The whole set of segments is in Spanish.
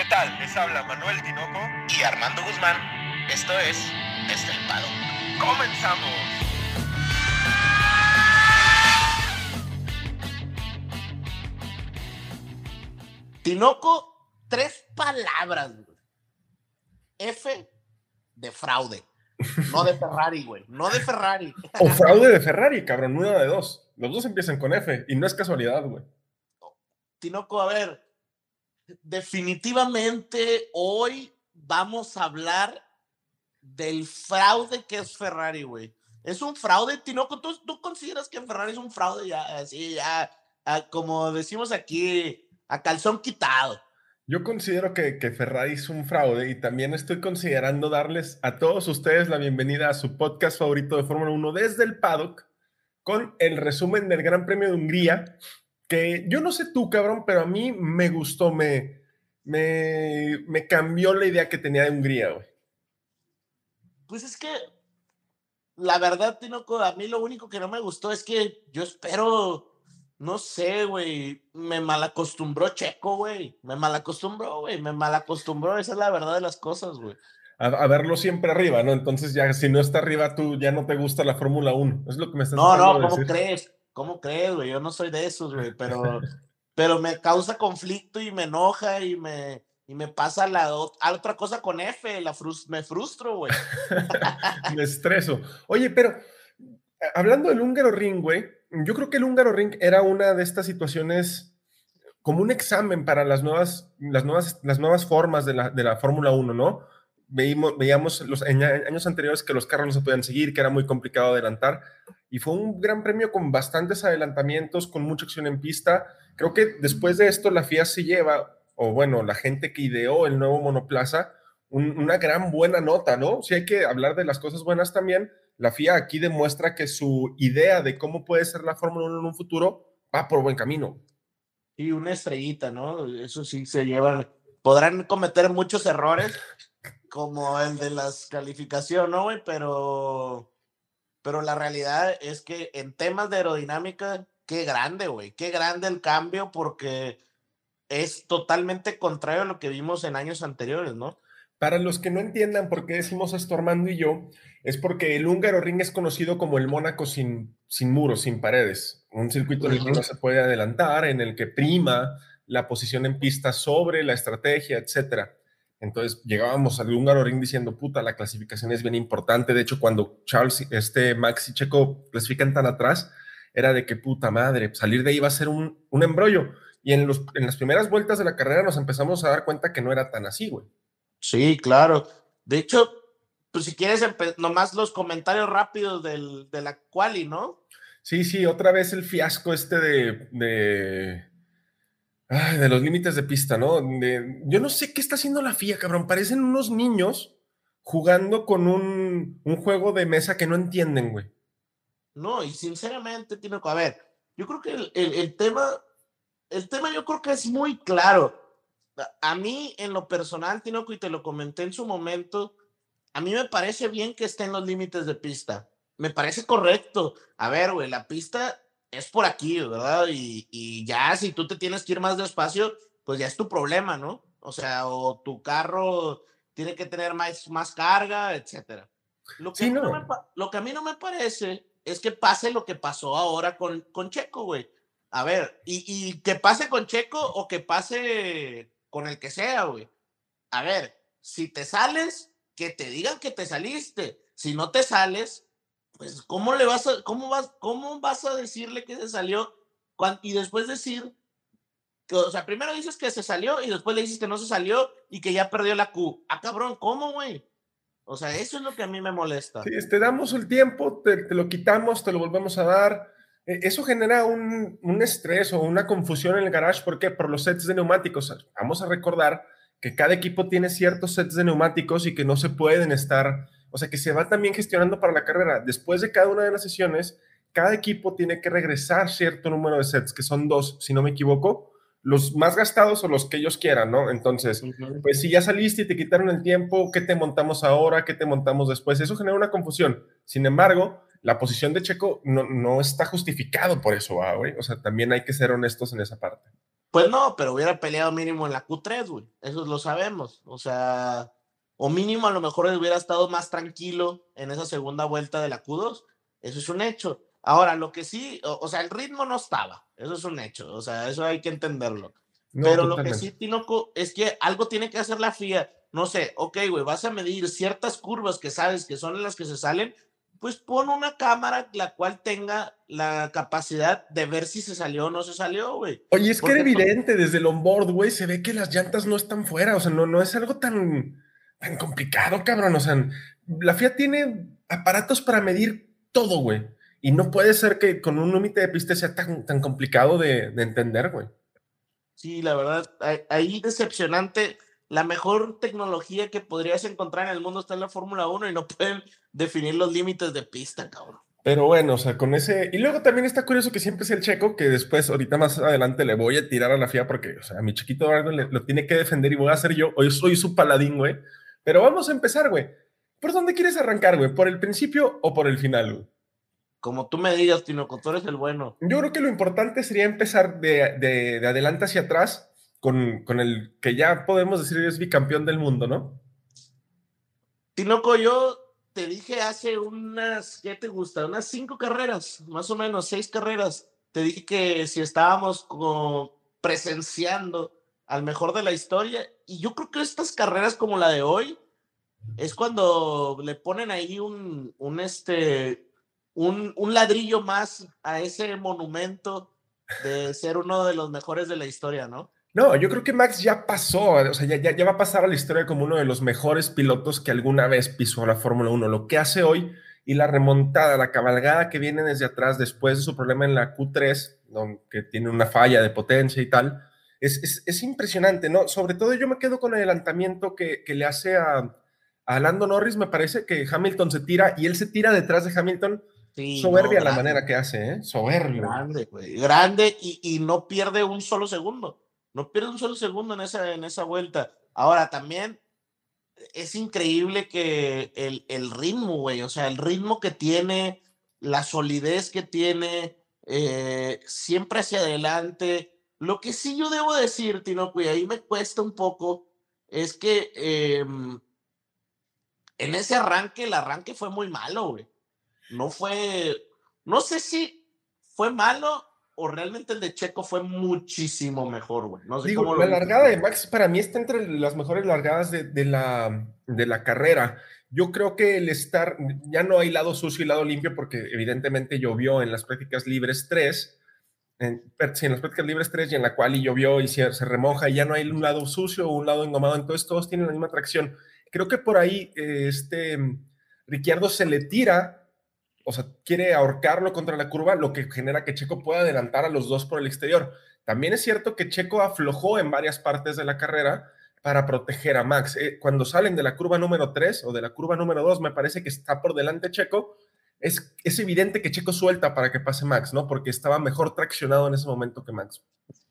¿Qué tal? Les habla Manuel Tinoco y Armando Guzmán. Esto es Estelpado. ¡Comenzamos! Tinoco, tres palabras. güey. F de fraude. No de Ferrari, güey. No de Ferrari. O fraude de Ferrari, cabrón, una de dos. Los dos empiezan con F y no es casualidad, güey. Tinoco, a ver, definitivamente hoy vamos a hablar del fraude que es Ferrari, güey. Es un fraude, Tinoco. ¿Tú, tú consideras que Ferrari es un fraude ya, así, ya, como decimos aquí, a calzón quitado? Yo considero que, que, Ferrari es un fraude y también estoy considerando darles a todos ustedes la bienvenida a su podcast favorito de Fórmula 1 desde el paddock con el resumen del Gran Premio de Hungría, que yo no sé tú, cabrón, pero a mí me gustó, me, me, me cambió la idea que tenía de Hungría, güey. Pues es que, la verdad, Tinoco, a mí lo único que no me gustó es que yo espero no sé, güey. Me malacostumbró Checo, güey. Me malacostumbró, güey. Me malacostumbró. Esa es la verdad de las cosas, güey. A, verlo siempre arriba, ¿no? Entonces ya, si no está arriba, tú ya no te gusta la Fórmula 1. Es lo que me estás No, no, ¿cómo crees? ¿Cómo crees, güey? Yo no soy de esos, güey. Pero, pero me causa conflicto y me enoja y me, y me pasa la otra cosa con F. La me frustro, güey. me estreso. Oye, pero hablando del húngaro ring, güey yo creo que el húngaro ring era una de estas situaciones como un examen para las nuevas, las nuevas, las nuevas formas de la, de la Fórmula 1, ¿no? Veíamos, veíamos los años anteriores que los carros no se podían seguir, que era muy complicado adelantar, y fue un gran premio con bastantes adelantamientos, con mucha acción en pista. Creo que después de esto la FIA se lleva, o bueno, la gente que ideó el nuevo monoplaza, una gran buena nota, ¿no? Si hay que hablar de las cosas buenas también, la FIA aquí demuestra que su idea de cómo puede ser la Fórmula 1 en un futuro va por buen camino. Y una estrellita, ¿no? Eso sí se llevan. Podrán cometer muchos errores, como el de las calificaciones, ¿no, güey? Pero, pero la realidad es que en temas de aerodinámica, qué grande, güey. Qué grande el cambio, porque es totalmente contrario a lo que vimos en años anteriores, ¿no? Para los que no entiendan por qué decimos esto Armando y yo, es porque el húngaro ring es conocido como el Mónaco sin, sin muros, sin paredes. Un circuito en el que no se puede adelantar, en el que prima la posición en pista sobre la estrategia, etcétera. Entonces llegábamos al húngaro ring diciendo, puta, la clasificación es bien importante. De hecho, cuando Charles, este Max y Checo clasifican tan atrás, era de que puta madre, salir de ahí va a ser un, un embrollo. Y en, los, en las primeras vueltas de la carrera nos empezamos a dar cuenta que no era tan así, güey. Sí, claro. De hecho, pues si quieres, nomás los comentarios rápidos del, de la quali, ¿no? Sí, sí, otra vez el fiasco este de, de, de los límites de pista, ¿no? yo no sé qué está haciendo la FIA, cabrón. Parecen unos niños jugando con un, un juego de mesa que no entienden, güey. No, y sinceramente, que, a ver, yo creo que el, el, el tema, el tema yo creo que es muy claro a mí, en lo personal, Tinoco, y te lo comenté en su momento, a mí me parece bien que estén los límites de pista. Me parece correcto. A ver, güey, la pista es por aquí, ¿verdad? Y, y, ya si tú te tienes que ir más despacio, pues ya es tu problema, ¿no? O sea, o tu carro tiene que tener más, más carga, etcétera. Lo que, no. me, lo que a mí no me parece es que pase lo que pasó ahora con, con Checo, güey. A ver, y, y que pase con Checo o que pase con el que sea, güey. A ver, si te sales, que te digan que te saliste. Si no te sales, pues ¿cómo le vas a, cómo vas, cómo vas a decirle que se salió y después decir que, o sea, primero dices que se salió y después le dices que no se salió y que ya perdió la Q. Ah, cabrón, ¿cómo, güey? O sea, eso es lo que a mí me molesta. Sí, te damos el tiempo, te, te lo quitamos, te lo volvemos a dar e, eso genera un, un, estrés o una confusión en el garage. ¿Por qué? Por los sets de neumáticos. Vamos a recordar que cada equipo tiene ciertos sets de neumáticos y que no se pueden estar, o sea, que se va también gestionando para la carrera. Después de cada una de las sesiones, cada equipo tiene que regresar cierto número de sets, que son dos, si no me equivoco, los más gastados o los que ellos quieran, ¿no? Entonces, pues si ya saliste y te quitaron el tiempo, ¿qué te montamos ahora? ¿Qué te montamos después? Eso genera una confusión. Sin embargo, la posición de Checo no, no está justificado por eso, güey. O sea, también hay que ser honestos en esa parte. Pues no, pero hubiera peleado mínimo en la Q3, güey. Eso lo sabemos. O sea, o mínimo a lo mejor hubiera estado más tranquilo en esa segunda vuelta de la Q2. Eso es un hecho. Ahora, lo que sí, o, sea, el ritmo no estaba. Eso es un hecho. O sea, eso hay que entenderlo. pero lo que sí, Tinoco, es que algo tiene que hacer la FIA. No sé, ok, güey, vas a medir ciertas curvas que sabes que son las que se salen, pues pon una cámara la cual tenga la capacidad de ver si se salió o no se salió, güey. Oye, es que era evidente desde el onboard, güey, se ve que las llantas no están fuera, o sea, no, no es algo tan, tan complicado, cabrón, o sea, la FIA tiene aparatos para medir todo, güey, y no puede ser que con un límite de pista sea tan, tan complicado de, de entender, güey. Sí, la verdad, ahí decepcionante la mejor tecnología que podrías encontrar en el mundo está en la Fórmula 1 y no pueden definir los límites de pista, cabrón. Pero bueno, o sea, con ese. Y luego también está curioso que siempre es el checo, que después, ahorita más adelante, le voy a tirar a la FIA porque, o sea, a mi chiquito lo tiene que defender y voy a hacer yo. Hoy soy su paladín, güey. Pero vamos a empezar, güey. ¿Por dónde quieres arrancar, güey? ¿Por el principio o por el final, güey? Como tú me digas, Tino, tú eres el bueno. Yo creo que lo importante sería empezar de, de, de adelante hacia atrás con, el que ya podemos decir es bicampeón del mundo, ¿no? Tinoco, yo te dije hace unas, ¿qué te gusta? Unas cinco carreras, más o menos, seis carreras. Te dije que si estábamos como presenciando al mejor de la historia, y yo creo que estas carreras como la de hoy, es cuando le ponen ahí un, un, este, un, un ladrillo más a ese monumento de ser uno de los mejores de la historia, ¿no? No, yo creo que Max ya pasó, o sea, ya, ya, va a pasar a la historia como uno de los mejores pilotos que alguna vez pisó la Fórmula 1. Lo que hace hoy y la remontada, la cabalgada que viene desde atrás después de su problema en la Q3, que tiene una falla de potencia y tal, es, es, impresionante, ¿no? Sobre todo yo me quedo con el adelantamiento que, que le hace a, a, Lando Norris, me parece que Hamilton se tira y él se tira detrás de Hamilton. soberbia la manera que hace, ¿eh? Soberbia. Grande, güey. Grande y, y no pierde un solo segundo. No pierde un solo segundo en esa, en esa vuelta. Ahora, también es increíble que el, el ritmo, güey, o sea, el ritmo que tiene, la solidez que tiene, eh, siempre hacia adelante. Lo que sí yo debo decir, Tino, y ahí me cuesta un poco, es que em, en ese arranque, el arranque fue muy malo, güey. No fue, no sé si fue malo o realmente el de Checo fue muchísimo mejor, güey. No sé cómo la largada de Max para mí está entre las mejores largadas de, la, de la carrera. Yo creo que el estar, ya no hay lado sucio y lado limpio porque evidentemente llovió en las prácticas libres 3, en, sí, en las prácticas libres 3 y en la cual y llovió y se, remoja y ya no hay un lado sucio o un lado engomado, entonces todos tienen la misma tracción. Creo que por ahí eh, este Ricciardo se le tira o sea, quiere ahorcarlo contra la curva, lo que genera que Checo pueda adelantar a los dos por el exterior. También es cierto que Checo aflojó en varias partes de la carrera para proteger a Max. Eh, cuando salen de la curva número 3 o de la curva número 2, me parece que está por delante Checo. Es, es evidente que Checo suelta para que pase Max, ¿no? Porque estaba mejor traccionado en ese momento que Max.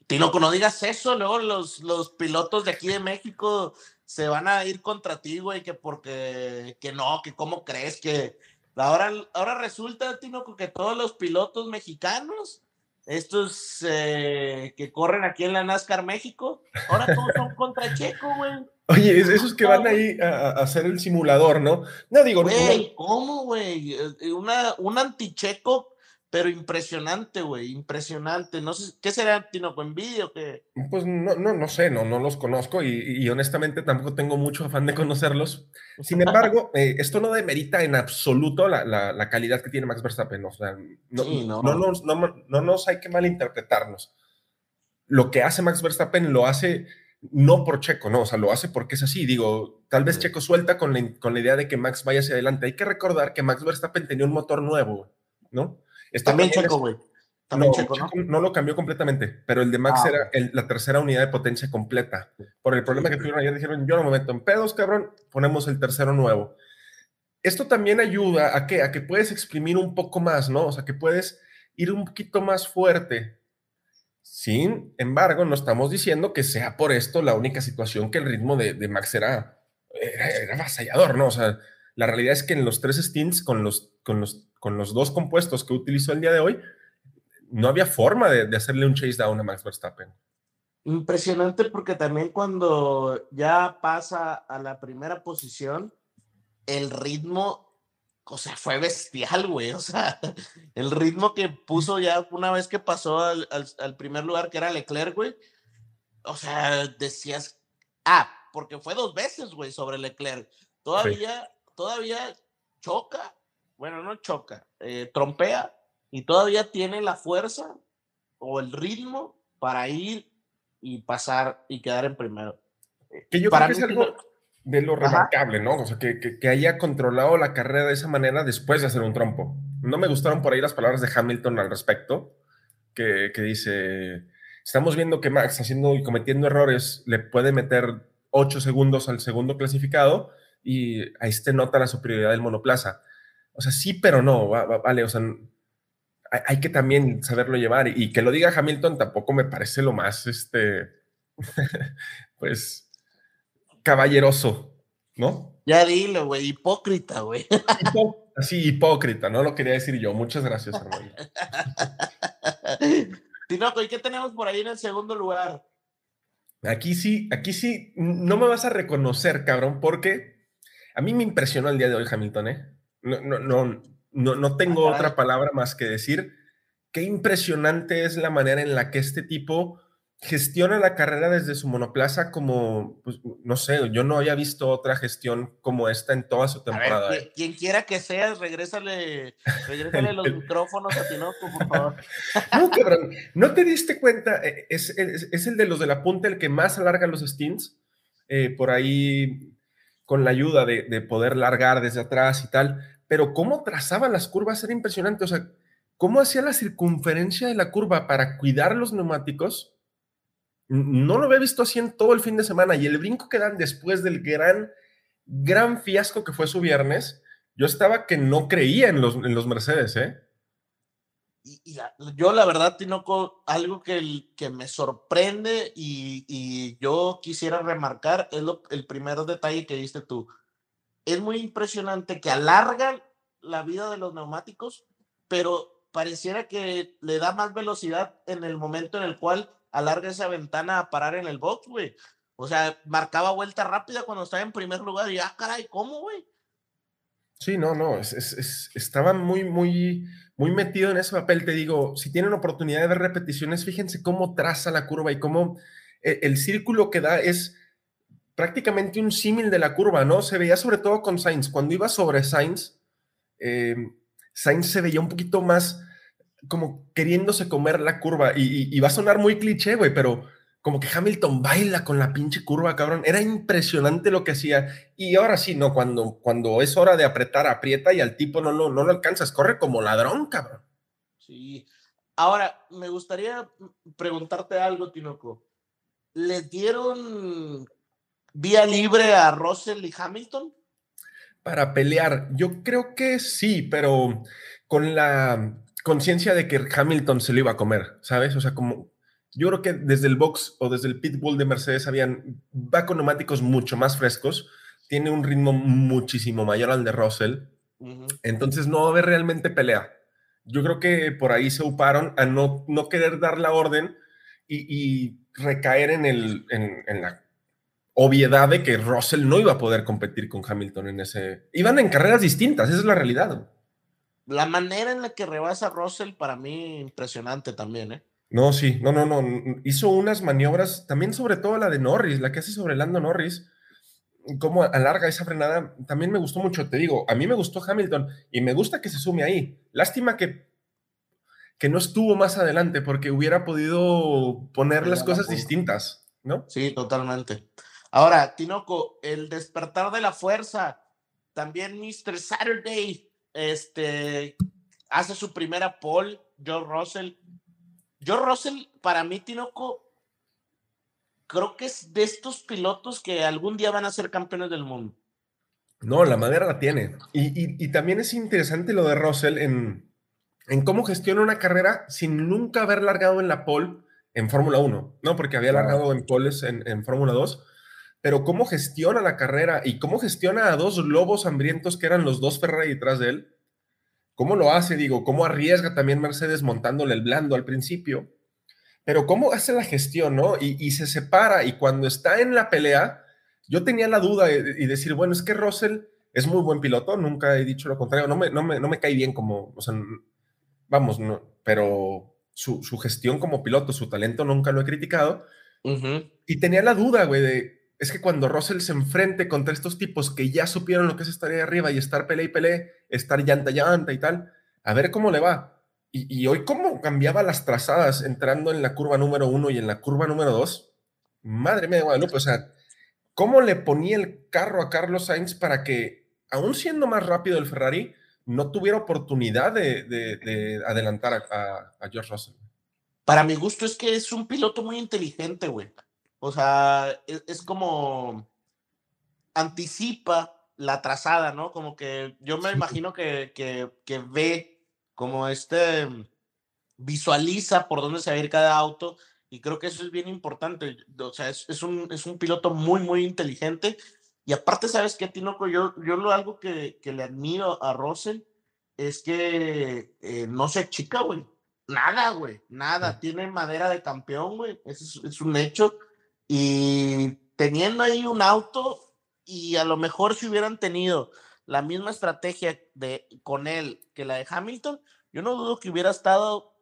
Tinoco, no digas eso, luego los, los pilotos de aquí de México se van a ir contra ti, güey, que porque, que no, que cómo crees que, Ahora, ahora resulta, Tino, que todos los pilotos mexicanos, estos eh, que corren aquí en la NASCAR México, ahora todos son contra Checo, güey. Oye, esos que van ahí a, hacer el simulador, ¿no? No digo, güey, ¿cómo, güey? Eh, una, un anticheco pero impresionante, güey, impresionante. No sé, ¿qué será Tinoco envidia o qué? Pues no, no, no sé, no, no los conozco y, honestamente tampoco tengo mucho afán de conocerlos. Sin embargo, eh, esto no demerita en absoluto la, la, calidad que tiene Max Verstappen. O sea, no, no. No, nos, no, nos hay que malinterpretarnos. Lo que hace Max Verstappen lo hace no por Checo, no, o sea, lo hace porque es así. Digo, tal vez Checo suelta con la, con la idea de que Max vaya hacia adelante. Hay que recordar que Max Verstappen tenía un motor nuevo, ¿no? También Checo, güey. También no, Checo, ¿no? ¿no? lo cambió completamente, pero el de Max ah, era la tercera unidad de potencia completa. Por el problema que tuvieron ayer, dijeron, yo no me meto en pedos, cabrón, ponemos el tercero nuevo. Esto también ayuda a que, a que puedes exprimir un poco más, ¿no? O sea, que puedes ir un poquito más fuerte. Sin embargo, no estamos diciendo que sea por esto la única situación que el ritmo de, de Max era, era, era avasallador, ¿no? O sea, la realidad es que en los tres stints, con los, con los, con los dos compuestos que utilizó el día de hoy, no había forma de, hacerle un chase down a Max Verstappen. Impresionante porque también cuando ya pasa a la primera posición, el ritmo, o sea, fue bestial, güey. O sea, el ritmo que puso ya una vez que pasó al, al, primer lugar, que era Leclerc, güey. O sea, decías, ah, porque fue dos veces, güey, sobre Leclerc. Todavía, todavía choca, bueno, no choca, eh, trompea y todavía tiene la fuerza o el ritmo para ir y pasar y quedar en primero. Que yo creo que es algo de lo remarcable, ¿no? O sea, que, que, haya controlado la carrera de esa manera después de hacer un trompo. No me gustaron por ahí las palabras de Hamilton al respecto, que, que dice, estamos viendo que Max haciendo y cometiendo errores le puede meter 8 segundos al segundo clasificado y ahí se nota la superioridad del monoplaza. O sea, sí, pero no, vale, o sea, hay, que también saberlo llevar y que lo diga Hamilton tampoco me parece lo más, este, pues, caballeroso, ¿no? Ya dilo, güey, hipócrita, güey. Sí, hipócrita, no lo quería decir yo. Muchas gracias, hermano. Tinoco, ¿y qué tenemos por ahí en el segundo lugar? Aquí sí, aquí sí, no me vas a reconocer, cabrón, porque a mí me impresionó el día de hoy Hamilton, ¿eh? No, no, no, no, no tengo otra palabra más que decir qué impresionante es la manera en la que este tipo gestiona la carrera desde su monoplaza como, pues, no sé, yo no había visto otra gestión como esta en toda su temporada. ¿eh? quien quiera que sea, regrésale, regrésale los micrófonos a Tinoco, por favor. No, cabrón, ¿no te diste cuenta? Eh, es, es, el de los de la punta el que más alarga los stints, eh, por ahí con la ayuda de, de poder largar desde atrás y tal, pero cómo trazaba las curvas era impresionante, o sea, cómo hacía la circunferencia de la curva para cuidar los neumáticos no lo había visto así en todo el fin de semana y el brinco que dan después del gran, gran fiasco que fue su viernes, yo estaba que no creía en los, en los Mercedes, ¿eh? Y, yo la verdad, Tinoco, algo que, que me sorprende y, yo quisiera remarcar es el primer detalle que diste tú. Es muy impresionante que alargan la vida de los neumáticos, pero pareciera que le da más velocidad en el momento en el cual alarga esa ventana a parar en el box, güey. O sea, marcaba vuelta rápida cuando estaba en primer lugar y ah, caray, ¿cómo, güey? Sí, no, no, es, estaba muy, muy, muy metido en ese papel. Te digo, si tienen oportunidad de ver repeticiones, fíjense cómo traza la curva y cómo eh, el, círculo que da es prácticamente un símil de la curva, ¿no? Se veía sobre todo con Sainz. Cuando iba sobre Sainz, eh, Sainz se veía un poquito más como queriéndose comer la curva. Y, va a sonar muy cliché, güey, pero como que Hamilton baila con la pinche curva, cabrón. Era impresionante lo que hacía. Y ahora sí, no, cuando, cuando es hora de apretar, aprieta y al tipo no, no, no lo alcanzas. Corre como ladrón, cabrón. Sí. Ahora, me gustaría preguntarte algo, Tinoco. ¿Le dieron vía libre a Russell y Hamilton? Para pelear, yo creo que sí, pero con la conciencia de que Hamilton se lo iba a comer, ¿sabes? O sea, como yo creo que desde el box o desde el pitbull de Mercedes habían, va con neumáticos mucho más frescos, tiene un ritmo muchísimo mayor al de Russell, entonces no va a haber realmente pelea. Yo creo que por ahí se uparon a no, no querer dar la orden y, recaer en, el, en, en la obviedad de que Russell no iba a poder competir con Hamilton en ese... Iban en carreras distintas, esa es la realidad la manera en la que rebasa Russell para mí impresionante también, ¿eh? No, sí, no, no, no. Hizo unas maniobras, también sobre todo la de Norris, la que hace sobre Lando Norris, cómo alarga esa frenada, también me gustó mucho, te digo, a mí me gustó Hamilton y me gusta que se sume ahí. Lástima que, que no estuvo más adelante porque hubiera podido poner las cosas distintas, ¿no? Sí, totalmente. Ahora, Tinoco, el despertar de la fuerza, también Mr. Saturday este, hace su primera pole, Joe Russell. Joe Russell, para mí, Tinoco, creo que es de estos pilotos que algún día van a ser campeones del mundo. No, la madera la tiene. Y, también es interesante lo de Russell en, en, cómo gestiona una carrera sin nunca haber largado en la pole en Fórmula 1, ¿no? Porque había largado en poles en, en Fórmula 2 pero cómo gestiona la carrera y cómo gestiona a dos lobos hambrientos que eran los dos Ferrari detrás de él. ¿Cómo lo hace? Digo, ¿cómo arriesga también Mercedes montándole el blando al principio? pero cómo hace la gestión, ¿no? Y, se separa y cuando está en la pelea, yo tenía la duda y decir, bueno, es que Russell es muy buen piloto, nunca he dicho lo contrario, no me, no me, no me cae bien como, o sea, vamos, no, pero su, su, gestión como piloto, su talento nunca lo he criticado. Y tenía la duda, güey, de, es que cuando Russell se enfrente contra estos tipos que ya supieron lo que es estar ahí arriba y estar pele y pele, estar llanta llanta y tal, a ver cómo le va. Y, hoy cómo cambiaba las trazadas entrando en la curva número uno y en la curva número dos. Madre mía de Guadalupe, o sea, cómo le ponía el carro a Carlos Sainz para que, aún siendo más rápido el Ferrari, no tuviera oportunidad de, adelantar a, George Russell. Para mi gusto es que es un piloto muy inteligente, güey. O sea, e, es, como anticipa la trazada, ¿no? Como que yo me imagino que, que, que, ve como este visualiza por dónde se va a ir cada auto y creo que eso es bien importante. O sea, es, es, un, es un piloto muy, muy inteligente y aparte, ¿sabes qué, Tinoco? Yo, yo lo algo que, que le admiro a Russell es que eh, no se chica, güey. Nada, güey. Nada. Tiene madera de campeón, güey. Eso es, un hecho. Y teniendo ahí un auto y a lo mejor si hubieran tenido la misma estrategia de, con él que la de Hamilton, yo no dudo que hubiera estado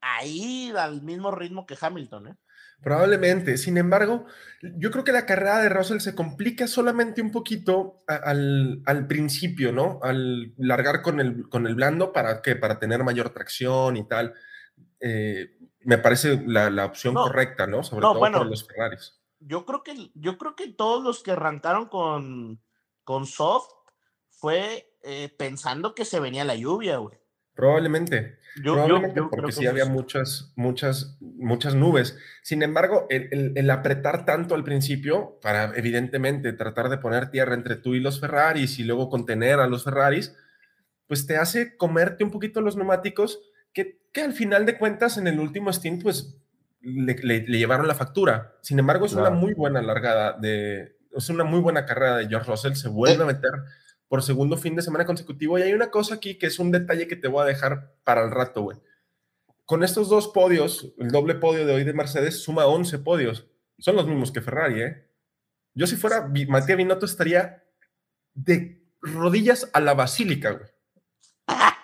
ahí al mismo ritmo que Hamilton, ¿eh? Probablemente. Sin embargo, yo creo que la carrera de Russell se complica solamente un poquito al, al, principio, ¿no? Al largar con el, con el blando para que para tener mayor tracción y tal. Eh, me parece la, la opción correcta, ¿no? Sobre todo para los Ferraris. Yo creo que yo creo que todos los que arrancaron con, con soft fue eh, pensando que se venía la lluvia, güey. Probablemente. probablemente porque sí había muchas, muchas, muchas nubes. Sin embargo, el, apretar tanto al principio para evidentemente tratar de poner tierra entre tú y los Ferraris y luego contener a los Ferraris, pues te hace comerte un poquito los neumáticos que, que al final de cuentas en el último stint pues le, llevaron la factura. Sin embargo, es una muy buena largada de, es una muy buena carrera de George Russell, se vuelve a meter por segundo fin de semana consecutivo. Y hay una cosa aquí que es un detalle que te voy a dejar para el rato, güey. Con estos dos podios, el doble podio de hoy de Mercedes suma 11 podios. Son los mismos que Ferrari, ¿eh? Yo si fuera Matías Binotto estaría de rodillas a la basílica, güey.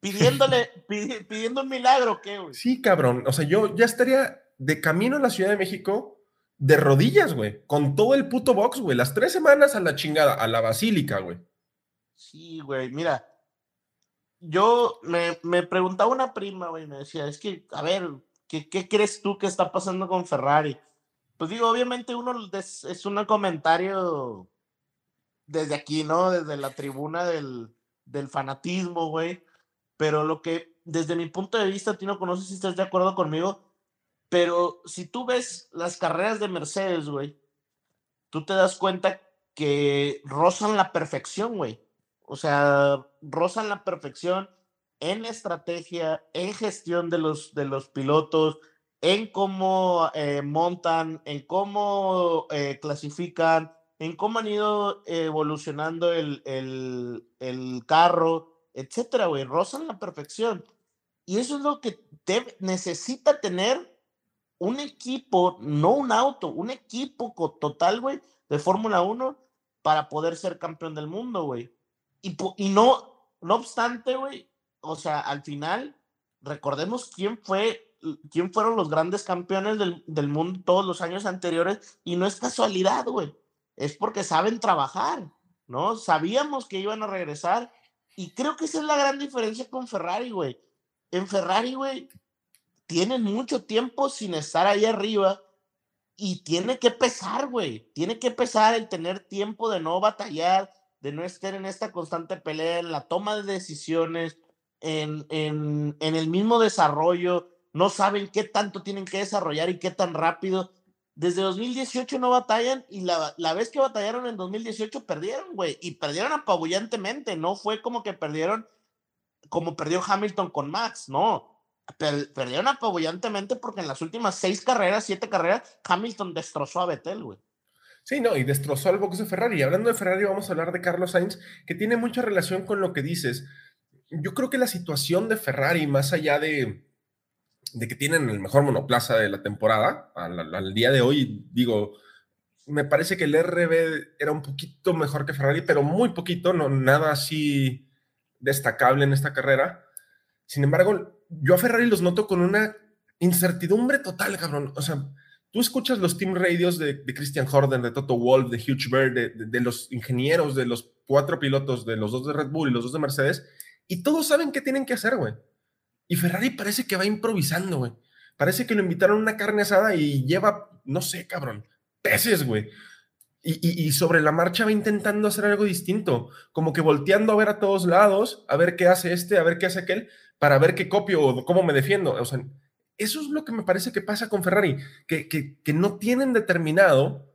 Pidiéndole, pidiendo un milagro, ¿qué, güey? Sí, cabrón. O sea, yo ya estaría de camino a la Ciudad de México de rodillas, güey, con todo el puto box, güey, las tres semanas a la chingada, a la basílica, güey. Sí, güey, mira, yo me, me preguntaba una prima, güey, me decía, es que, a ver, ¿qué, ¿qué, crees tú que está pasando con Ferrari? Pues digo, obviamente uno es, es un comentario desde aquí, ¿no? Desde la tribuna del, del fanatismo, güey. Pero lo que, desde mi punto de vista, tú no conoces si estás de acuerdo conmigo, pero si tú ves las carreras de Mercedes, güey, tú te das cuenta que rozan la perfección, güey. O sea, rozan la perfección en estrategia, en gestión de los, de los pilotos, en cómo eh, montan, en cómo eh, clasifican, en cómo han ido evolucionando el, el, el carro, etcétera, güey. Rozan la perfección. Y eso es lo que necesita tener un equipo, no un auto, un equipo total, güey, de Fórmula 1 para poder ser campeón del mundo, güey. Y, y no, no obstante, güey, o sea, al final, recordemos quién fue, quién fueron los grandes campeones del, del mundo todos los años anteriores, y no es casualidad, güey, es porque saben trabajar, ¿no? Sabíamos que iban a regresar, y creo que esa es la gran diferencia con Ferrari, güey. En Ferrari, güey, tienen mucho tiempo sin estar ahí arriba y tiene que pesar, güey. Tiene que pesar el tener tiempo de no batallar, de no estar en esta constante pelea, en la toma de decisiones, en, en, en el mismo desarrollo. No saben qué tanto tienen que desarrollar y qué tan rápido. Desde 2018 no batallan y la, la vez que batallaron en 2018 perdieron, güey. Y perdieron apabullantemente. No fue como que perdieron como perdió Hamilton con Max, no perdieron apabullantemente porque en las últimas seis carreras, siete carreras, Hamilton destrozó a Vettel, güey. Sí, no, y destrozó al box de Ferrari. Y hablando de Ferrari, vamos a hablar de Carlos Sainz, que tiene mucha relación con lo que dices. Yo creo que la situación de Ferrari, más allá de, de que tienen el mejor monoplaza de la temporada. Al, día de hoy, digo, me parece que el RB era un poquito mejor que Ferrari, pero muy poquito, no nada así destacable en esta carrera. Sin embargo, yo a Ferrari los noto con una incertidumbre total, cabrón. O sea, tú escuchas los team radios de, Christian Horner, de Toto Wolff, de Hugh Bird, de, de, los ingenieros, de los cuatro pilotos, de los dos de Red Bull y los dos de Mercedes, y todos saben qué tienen que hacer, güey. Y Ferrari parece que va improvisando, güey. Parece que lo invitaron una carne asada y lleva, no sé, cabrón, peces, güey. Y, sobre la marcha va intentando hacer algo distinto, como que volteando a ver a todos lados, a ver qué hace este, a ver qué hace aquel, para ver qué copio o cómo me defiendo. O sea, eso es lo que me parece que pasa con Ferrari, que, que, no tienen determinado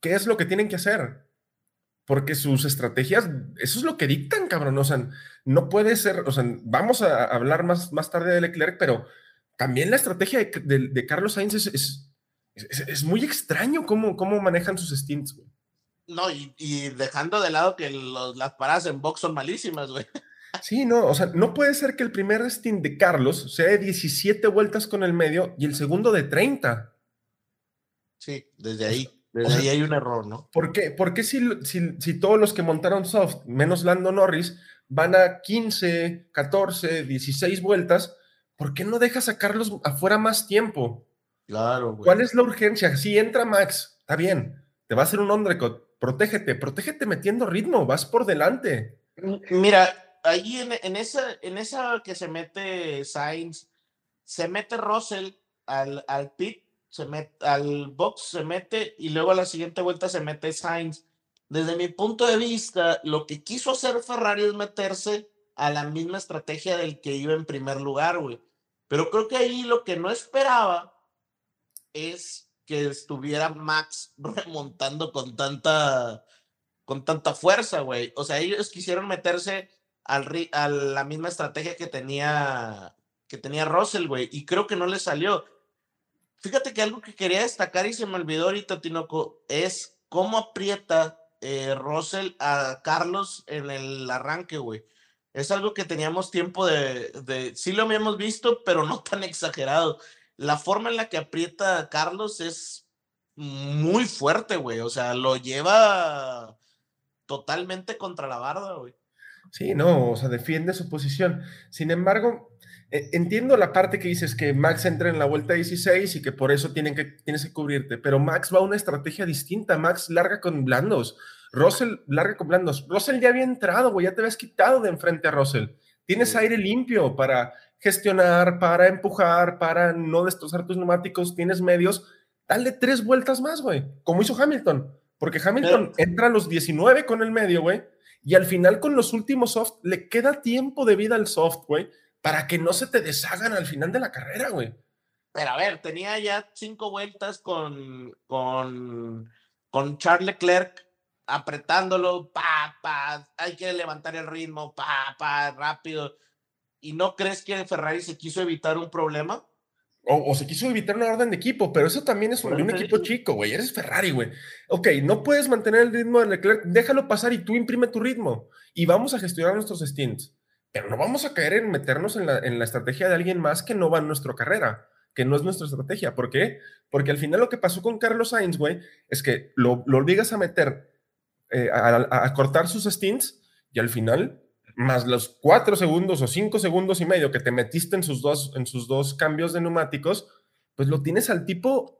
qué es lo que tienen que hacer, porque sus estrategias, eso es lo que dictan, cabrón. O sea, no puede ser, o sea, vamos a hablar más, más tarde de Leclerc, pero también la estrategia de, Carlos Sainz es es, muy extraño cómo, cómo manejan sus stints, güey. No, y, dejando de lado que las paradas en box son malísimas, güey. Sí, no, o sea, no puede ser que el primer stint de Carlos sea de 17 vueltas con el medio y el segundo de 30. Sí, desde ahí. Desde ahí hay un error, ¿no? ¿Por qué, ¿Por qué si, si, si, todos los que montaron soft, menos Lando Norris, van a 15, 14, 16 vueltas, ¿por qué no dejas a Carlos afuera más tiempo? Claro, ¿Cuál es la urgencia? Si entra Max, está bien, te va a hacer un undercut, protégete, protégete metiendo ritmo, vas por delante. Mira, ahí en, esa, en esa que se mete Sainz, se mete Russell al, al pit, se mete, al box se mete y luego a la siguiente vuelta se mete Sainz. Desde mi punto de vista, lo que quiso hacer Ferrari es meterse a la misma estrategia del que iba en primer lugar, güey. Pero creo que ahí lo que no esperaba es que estuviera Max remontando con tanta, con tanta fuerza, güey. O sea, ellos quisieron meterse al, a la misma estrategia que tenía, que tenía Russell, güey, y creo que no le salió. Fíjate que algo que quería destacar y se me olvidó ahorita, Tinoco, es cómo aprieta eh, Russell a Carlos en el arranque, güey. Es algo que teníamos tiempo de, de, sí lo habíamos visto, pero no tan exagerado la forma en la que aprieta Carlos es muy fuerte, güey. O sea, lo lleva totalmente contra la barda, güey. Sí, no, o sea, defiende su posición. Sin embargo, entiendo la parte que dices que Max entra en la vuelta 16 y que por eso tienen que, tienes que cubrirte, pero Max va a una estrategia distinta. Max larga con blandos. Russell larga con blandos. Russell ya había entrado, güey, ya te habías quitado de enfrente a Russell. Tienes aire limpio para gestionar, para empujar, para no destrozar tus neumáticos, tienes medios, dale tres vueltas más, güey, como hizo Hamilton, porque Hamilton entra a los 19 con el medio, güey, y al final con los últimos soft le queda tiempo de vida al soft, güey, para que no se te deshagan al final de la carrera, güey. Pero a ver, tenía ya cinco vueltas con, con, con Charles Leclerc apretándolo, pa, pa, hay que levantar el ritmo, pa, pa, rápido ¿Y no crees que Ferrari se quiso evitar un problema? O, se quiso evitar una orden de equipo, pero eso también es un, equipo chico, güey. Eres Ferrari, güey. Ok, no puedes mantener el ritmo de Leclerc, déjalo pasar y tú imprime tu ritmo. Y vamos a gestionar nuestros stints. Pero no vamos a caer en meternos en la, en la estrategia de alguien más que no va en nuestra carrera, que no es nuestra estrategia. ¿Por qué? Porque al final lo que pasó con Carlos Sainz, güey, es que lo, lo obligas a meter, eh, a, a cortar sus stints y al final más los cuatro segundos o cinco segundos y medio que te metiste en sus dos, en sus dos cambios de neumáticos, pues lo tienes al tipo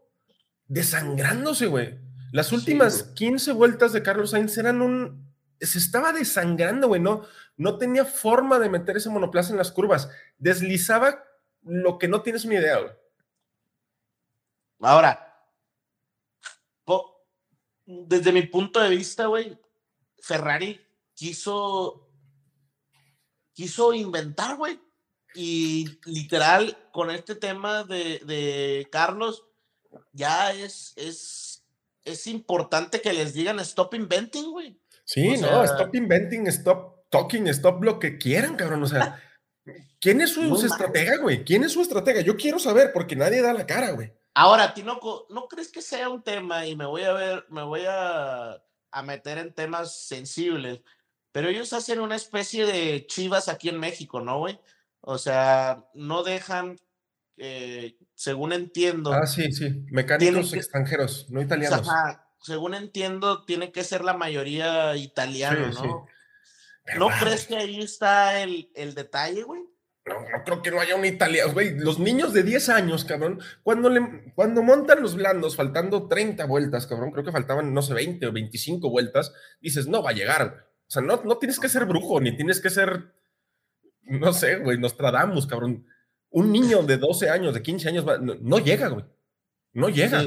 desangrándose, güey. Las últimas 15 vueltas de Carlos Sainz eran un... Se estaba desangrando, güey. No, no tenía forma de meter ese monoplaza en las curvas. Deslizaba lo que no tienes ni idea, güey. Ahora, desde mi punto de vista, güey, Ferrari quiso quiso inventar, güey. Y literal, con este tema de, de Carlos, ya es, es, es importante que les digan stop inventing, güey. Sí, no, stop inventing, stop talking, stop lo que quieran, cabrón. O sea, ¿quién es su, estratega, güey? ¿Quién es su estratega? Yo quiero saber, porque nadie da la cara, güey. Ahora, Tinoco, ¿no crees que sea un tema? Y me voy a ver, me voy a, a meter en temas sensibles pero ellos hacen una especie de chivas aquí en México, ¿no, güey? O sea, no dejan eh, según entiendo. Ah, sí, sí, mecánicos extranjeros, no italianos. Según entiendo, tiene que ser la mayoría italiano, ¿no? ¿No crees que ahí está el, el detalle, güey? No, no creo que no haya un italiano, güey. Los niños de 10 años, cabrón, cuando, le, cuando montan los blandos faltando 30 vueltas, cabrón, creo que faltaban, no sé, 20 o 25 vueltas, dices, no va a llegar. O sea, no, no tienes que ser brujo, ni tienes que ser, no sé, güey, Nostradamus, cabrón. Un niño de 12 años, de 15 años, no, llega, güey. No llega.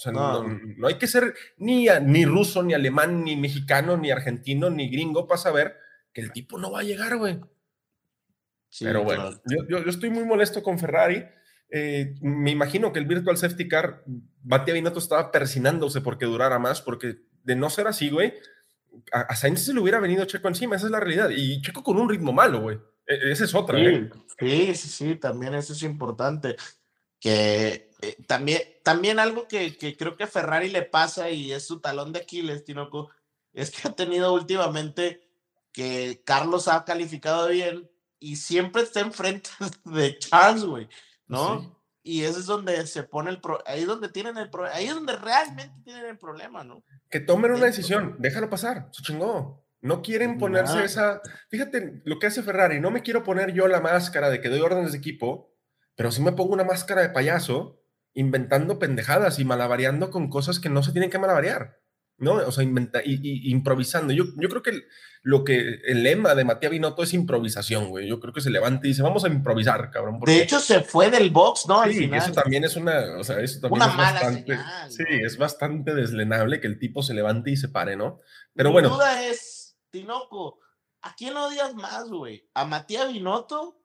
O sea, no. No, hay que ser ni, ni ruso, ni alemán, ni mexicano, ni argentino, ni gringo para saber que el tipo no va a llegar, güey. Pero bueno, yo, yo, estoy muy molesto con Ferrari. Eh, me imagino que el Virtual Safety Car, Batia Binotto estaba persinándose porque durara más, porque de no ser así, güey, a, Sainz se le hubiera venido Checo encima, esa es la realidad. Y Checo con un ritmo malo, güey. E, esa es otra, sí, ¿eh? Sí, sí, sí, también eso es importante. Que eh, también, también algo que, que, creo que Ferrari le pasa y es su talón de Aquiles, Tinoco, es que ha tenido últimamente que Carlos ha calificado bien y siempre está enfrente de Charles, güey, ¿no? Y ese es donde se pone el pro ahí es donde tienen el problema, ahí es donde realmente tienen el problema, ¿no? Que tomen una decisión, déjalo pasar, se chingó. No quieren ponerse esa. Fíjate lo que hace Ferrari. No me quiero poner yo la máscara de que doy órdenes de equipo, pero sí me pongo una máscara de payaso inventando pendejadas y malabareando con cosas que no se tienen que malabarear. ¿no? O sea, inventa, y, improvisando. Yo, yo creo que lo que el lema de Matías Binotto es improvisación, güey. Yo creo que se levanta y dice, vamos a improvisar, cabrón. De hecho, se fue del box, ¿no? Al sí, eso también es una, o sea, eso también es bastante, sí, es bastante deslenable que el tipo se levante y se pare, ¿no? Pero Mi bueno. duda es, Tinoco, ¿a quién odias más, güey? ¿A Matías Binotto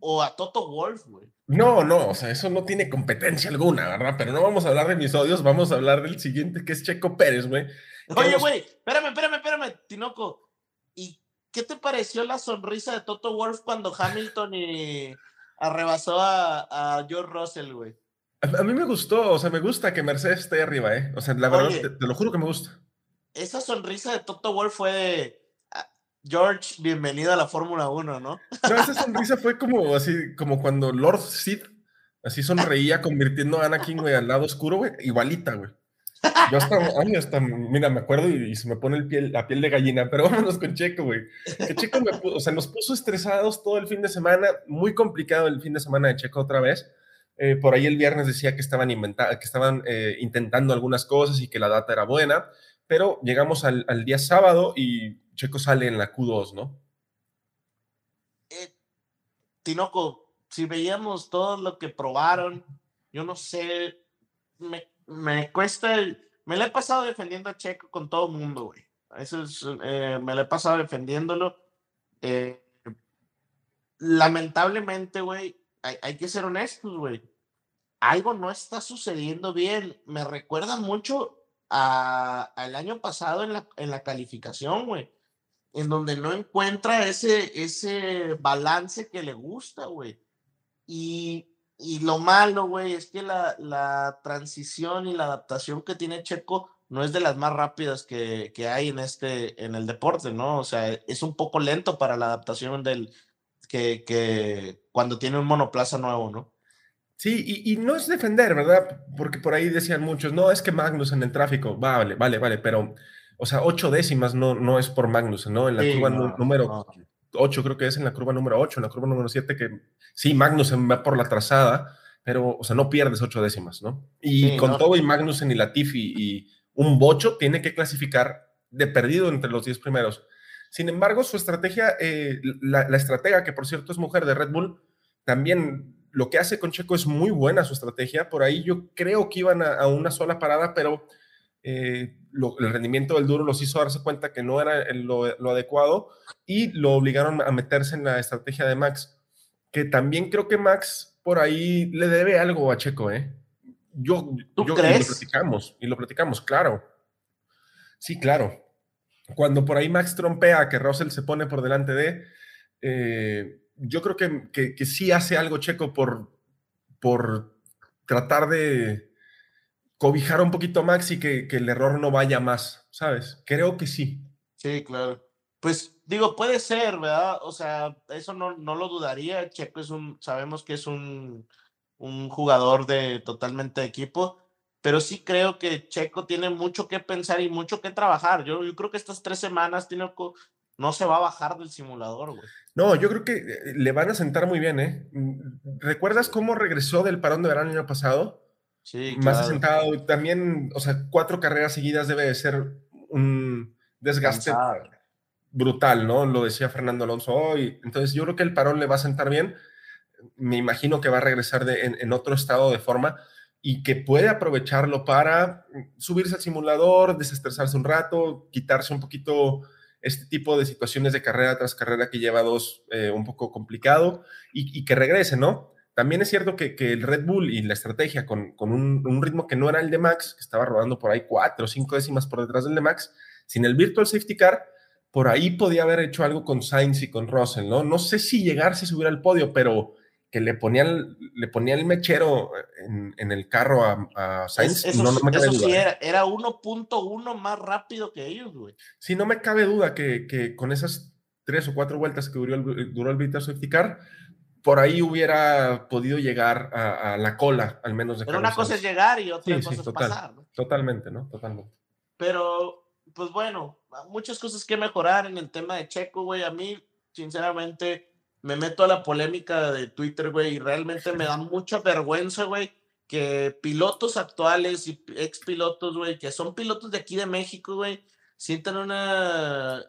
o a Toto Wolf, güey? No, no, o sea, eso no tiene competencia alguna, ¿verdad? Pero no vamos a hablar de mis odios, vamos a hablar del siguiente, que es Checo Pérez, güey. Oye, güey, espérame, espérame, espérame, Tinoco. ¿Y qué te pareció la sonrisa de Toto Wolf cuando Hamilton y arrebasó a, George Russell, güey? A, mí me gustó, o sea, me gusta que Mercedes esté arriba, ¿eh? O sea, la verdad, te, lo juro que me gusta. Esa sonrisa de Toto Wolf fue George, bienvenido a la Fórmula 1, ¿no? No, esa sonrisa fue como así, como cuando Lord Sid así sonreía convirtiendo a Anakin, güey, al lado oscuro, güey, igualita, güey. Yo hasta, ay, hasta, mira, me acuerdo y, se me pone el piel, la piel de gallina, pero vámonos con Checo, güey. Que Checo me o sea, nos puso estresados todo el fin de semana, muy complicado el fin de semana de Checo otra vez. Eh, por ahí el viernes decía que estaban, inventando, que estaban eh, intentando algunas cosas y que la data era buena, pero llegamos al, al día sábado y Checo sale en la Q2, ¿no? Eh, Tinoco, si veíamos todo lo que probaron, yo no sé, me, me cuesta, me lo he pasado defendiendo a Checo con todo el mundo, güey. Eso es, eh, me lo he pasado defendiéndolo. Eh, lamentablemente, güey, hay, hay, que ser honestos, güey. Algo no está sucediendo bien. Me recuerda mucho al año pasado en la, en la calificación, güey en donde no encuentra ese, ese balance que le gusta, güey. Y, y, lo malo, güey, es que la, la, transición y la adaptación que tiene Checo no es de las más rápidas que, que, hay en, este, en el deporte, ¿no? O sea, es un poco lento para la adaptación del que, que cuando tiene un monoplaza nuevo, ¿no? Sí, y, y, no es defender, ¿verdad? Porque por ahí decían muchos, no, es que Magnus en el tráfico, vale, vale, vale, pero o sea, ocho décimas no, no es por Magnus, ¿no? En la curva número 8, creo que es en la curva número 8, en la curva número 7, que sí, Magnussen va por la trazada, pero, o sea, no pierdes ocho décimas, ¿no? Y con todo y Magnussen y Latifi y un bocho, tiene que clasificar de perdido entre los 10 primeros. Sin embargo, su estrategia, eh, la, estratega, que por cierto es mujer de Red Bull, también lo que hace con Checo es muy buena su estrategia. Por ahí yo creo que iban a una sola parada, pero eh, el rendimiento del duro los hizo darse cuenta que no era lo, adecuado y lo obligaron a meterse en la estrategia de Max, que también creo que Max por ahí le debe algo a Checo, ¿eh? Yo, ¿Tú crees? Y lo platicamos, y lo platicamos, claro. Sí, claro. Cuando por ahí Max trompea que Russell se pone por delante de, eh, yo creo que, que, que, sí hace algo Checo por, por tratar de, cobijar un poquito Max y que, que, el error no vaya más, ¿sabes? Creo que sí. Sí, claro. Pues digo, puede ser, ¿verdad? O sea, eso no, no lo dudaría. Checo es un, sabemos que es un un jugador de totalmente de equipo, pero sí creo que Checo tiene mucho que pensar y mucho que trabajar. Yo, yo creo que estas tres semanas tiene, no se va a bajar del simulador, güey. No, yo creo que eh, le van a sentar muy bien, ¿eh? Mm, ¿Recuerdas cómo regresó del parón de verano el año pasado? Sí, Más claro. asentado. También, o sea, cuatro carreras seguidas debe de ser un desgaste brutal, ¿no? Lo decía Fernando Alonso hoy. Entonces, yo creo que el parón le va a sentar bien. Me imagino que va a regresar de- en, en otro estado de forma y que puede aprovecharlo para subirse al simulador, desestresarse un rato, quitarse un poquito este tipo de situaciones de carrera tras carrera que lleva dos eh, un poco complicado y, y que regrese, ¿no? También es cierto que, que el Red Bull y la estrategia con, con un, un ritmo que no era el de Max, que estaba rodando por ahí cuatro o cinco décimas por detrás del de Max, sin el Virtual Safety Car, por ahí podía haber hecho algo con Sainz y con Russell, ¿no? No sé si llegarse a subir al podio, pero que le ponían, le ponían el mechero en, en el carro a, a Sainz, Es- eso no, no me cabe eso duda. sí ¿eh? era, era 1.1 más rápido que ellos, güey. Sí, no me cabe duda que, que con esas tres o cuatro vueltas que duró el, duró el Virtual Safety Car, por ahí hubiera podido llegar a, a la cola, al menos de Pero una cosa es llegar y otra Sí, sí, cosa es total. pasar, ¿no? Totalmente, ¿no? Totalmente. Pero, pues bueno, muchas cosas que mejorar en el tema de Checo, güey. A mí, sinceramente, me meto a la polémica de Twitter, güey, y realmente me da mucha vergüenza, güey, que pilotos actuales y ex pilotos, güey, que son pilotos de aquí de México, güey, sientan una,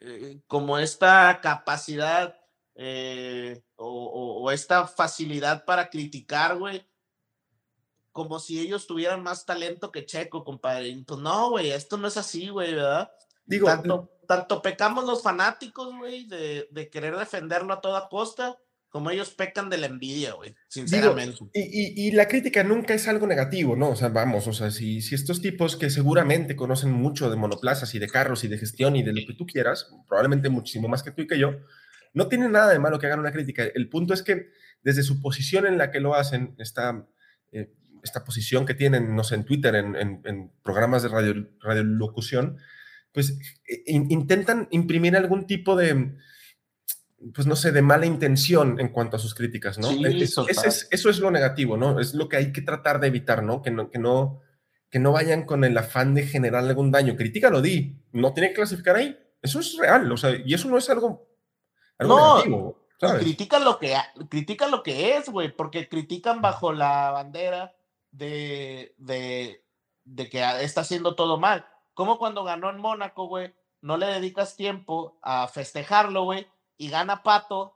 eh, como esta capacidad eh, o, o- o esta facilidad para criticar, güey, como si ellos tuvieran más talento que Checo, compadre. Y Pues no, güey, esto no es así, güey, ¿verdad? Digo, tanto, tanto pecamos los fanáticos, güey, de, de querer defenderlo a toda costa, como ellos pecan de la envidia, güey, sinceramente. y, y- y la crítica nunca es algo negativo, ¿no? O sea, vamos, o sea, si, si estos tipos que seguramente conocen mucho de monoplazas y de carros y de gestión y de lo que tú quieras, probablemente muchísimo más que tú y que yo, no tiene nada de malo que hagan una crítica. El punto es que desde su posición en la que lo hacen, esta, eh, esta posición que tienen, no sé, en Twitter, en, en- en programas de radio, radiolocución, pues eh, in- intentan imprimir algún tipo de, pues no sé, de mala intención en cuanto a sus críticas, ¿no? Sí, Es- es- total. ese es- eso es lo negativo, ¿no? Es lo que hay que tratar de evitar, ¿no? Que no, que no, que no vayan con el afán de generar algún daño. Critícalo, di, no tiene que clasificar ahí. Eso es real, o sea, y eso no es algo No, critican lo que, critican lo que es, güey, porque critican bajo la bandera de, de, de que está haciendo todo mal. Como cuando ganó en Mónaco, güey, no le dedicas tiempo a festejarlo, güey, y gana Pato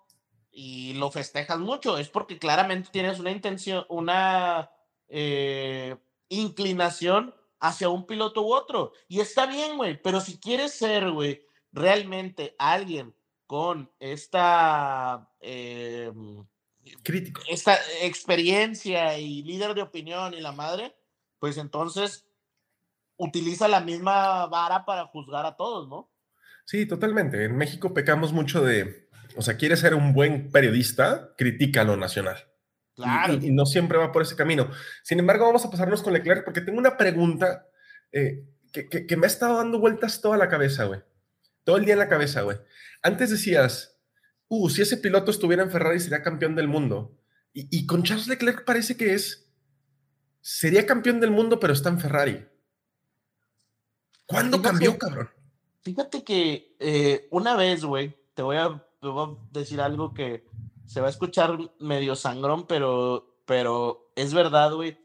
y lo festejas mucho. Es porque claramente tienes una intención, una eh, inclinación hacia un piloto u otro. Y está bien, güey, pero si quieres ser, güey, realmente alguien con esta, eh, Crítico. esta experiencia y líder de opinión y la madre, pues entonces utiliza la misma vara para juzgar a todos, ¿no? Sí, totalmente. En México pecamos mucho de, o sea, quieres ser un buen periodista, critica lo nacional. Y- Claro. Y, y no siempre va por ese camino. Sin embargo, vamos a pasarnos con Leclerc porque tengo una pregunta eh, que, que- que me ha estado dando vueltas toda la cabeza, güey. Todo el día en la cabeza, güey. Antes decías, uh, si ese piloto estuviera en Ferrari sería campeón del mundo. Y, y con Charles Leclerc parece que es, sería campeón del mundo, pero está en Ferrari. ¿Cuándo Fíjate- cambió, cabrón? Fíjate que eh, una vez, güey, te voy a, te voy a decir algo que se va a escuchar medio sangrón, pero, pero es verdad, güey.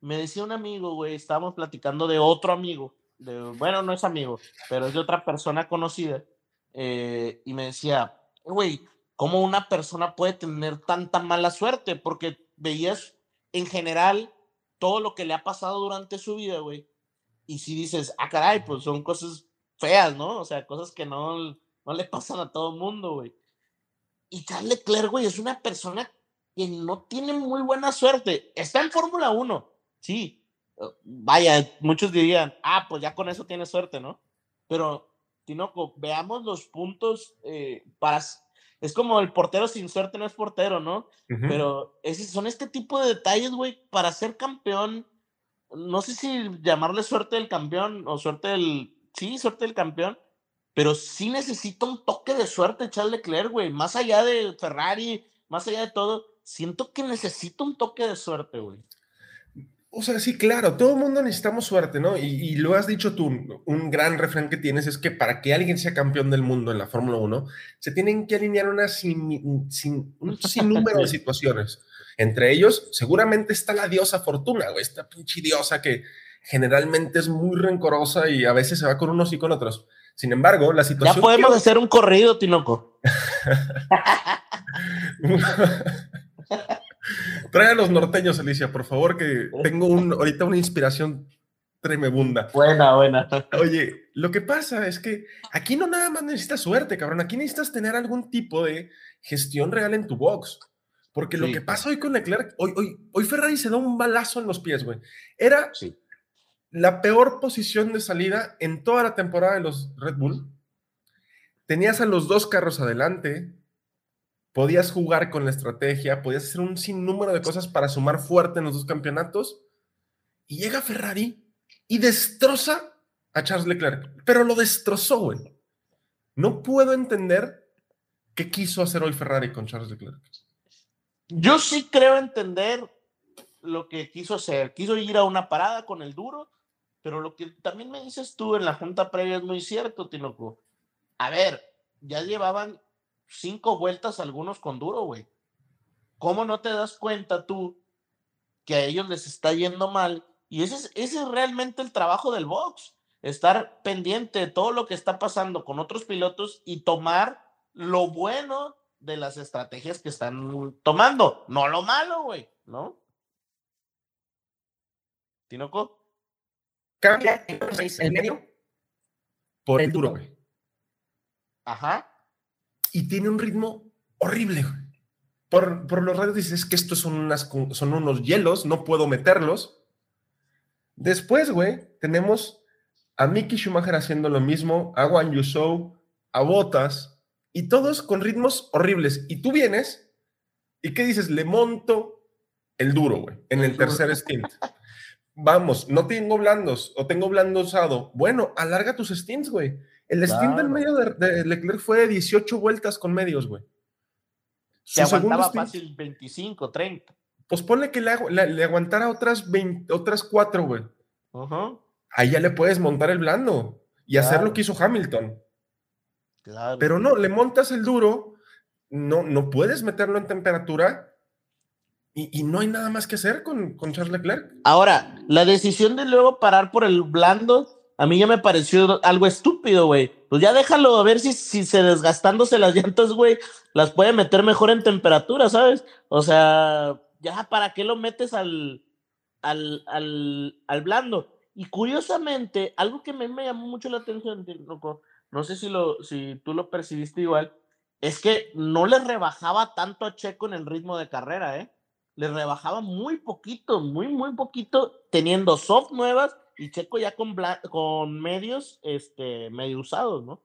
Me decía un amigo, güey, estábamos platicando de otro amigo, bueno, no es amigo, pero es de otra persona conocida, eh, y me decía, güey, ¿cómo una persona puede tener tanta mala suerte? Porque veías en general todo lo que le ha pasado durante su vida, güey. Y si dices, ah, caray, pues son cosas feas, ¿no? O sea, cosas que no, no le pasan a todo el mundo, güey. Y Charles Leclerc, güey, es una persona que no tiene muy buena suerte. Está en Fórmula 1, sí. Vaya, muchos dirían, ah, pues ya con eso tiene suerte, ¿no? Pero, Tinoco, veamos los puntos eh, para... Es como el portero sin suerte no es portero, ¿no? Pero ese, son este tipo de detalles, güey, para ser campeón. No sé si llamarle suerte del campeón o suerte del. Sí, suerte del campeón. Pero sí necesita un toque de suerte Charles Leclerc, güey. Más allá de Ferrari, más allá de todo, siento que necesito un toque de suerte, güey. O sea, sí, claro, todo el mundo necesitamos suerte, ¿no? Y, lo has dicho tú, un gran refrán que tienes es que para que alguien sea campeón del mundo en la Fórmula 1, se tienen que alinear una sin, sin, un sinnúmero de situaciones. Entre ellos, seguramente está la diosa Fortuna, güey, esta pinche diosa que generalmente es muy rencorosa y a veces se va con unos y con otros. Sin embargo, la situación... Ya podemos hacer un corrido, Tinoco. Trae a los norteños, Alicia, por favor, que tengo un, ahorita una inspiración tremebunda. Buena, buena. Oye, lo que pasa es que aquí no nada más necesitas suerte, cabrón. Aquí necesitas tener algún tipo de gestión real en tu box. Porque lo que pasa hoy con Leclerc, hoy, hoy, hoy Ferrari se da un balazo en los pies, güey. Era la peor posición de salida en toda la temporada de los Red Bull. Tenías a los dos carros adelante, podías jugar con la estrategia, podías hacer un sinnúmero de cosas para sumar fuerte en los dos campeonatos. Y llega Ferrari y destroza a Charles Leclerc, pero lo destrozó, güey. No puedo entender qué quiso hacer hoy Ferrari con Charles Leclerc. Yo sí creo entender lo que quiso hacer. Quiso ir a una parada con el duro, pero lo que también me dices tú en la junta previa es muy cierto, Tinoco. A ver, ya llevaban cinco vueltas algunos con duro, güey. ¿Cómo no te das cuenta tú que a ellos les está yendo mal? Y ese es, ese es realmente el trabajo del box, estar pendiente de todo lo que está pasando con otros pilotos y tomar lo bueno de las estrategias que están tomando, no lo malo, güey, ¿no? ¿Tinoco? Cambia el medio por el duro, güey. Ajá y tiene un ritmo horrible. Por, por los radios dices que estos son, unas, son unos hielos, no puedo meterlos. Después, güey, tenemos a Mickey Schumacher haciendo lo mismo, a Juan Yusou, a Botas, y todos con ritmos horribles. Y tú vienes, ¿y qué dices? Le monto el duro, güey, en el tercer stint. Vamos, no tengo blandos, o tengo blando usado. Bueno, alarga tus stints, güey. El stint del medio de, Leclerc fue de 18 vueltas con medios, güey. Se aguantaba fácil 25, 30. Pues ponle que le, aguantara otras, 20, otras 4, güey. Ahí ya le puedes montar el blando y hacer lo que hizo Hamilton. Claro. Pero no, le montas el duro, no, no puedes meterlo en temperatura y, no hay nada más que hacer con, con Charles Leclerc. Ahora, la decisión de luego parar por el blando a mí ya me pareció algo estúpido, güey. Pues ya déjalo a ver si, si se desgastándose las llantas, güey, las puede meter mejor en temperatura, ¿sabes? O sea, ya para qué lo metes al, al, al, blando. Y curiosamente, algo que me, me llamó mucho la atención, loco, no sé si, lo, si tú lo percibiste igual, es que no le rebajaba tanto a Checo en el ritmo de carrera, ¿eh? Le rebajaba muy poquito, muy, muy poquito, teniendo soft nuevas y Checo ya con, con medios este, medio usados, ¿no?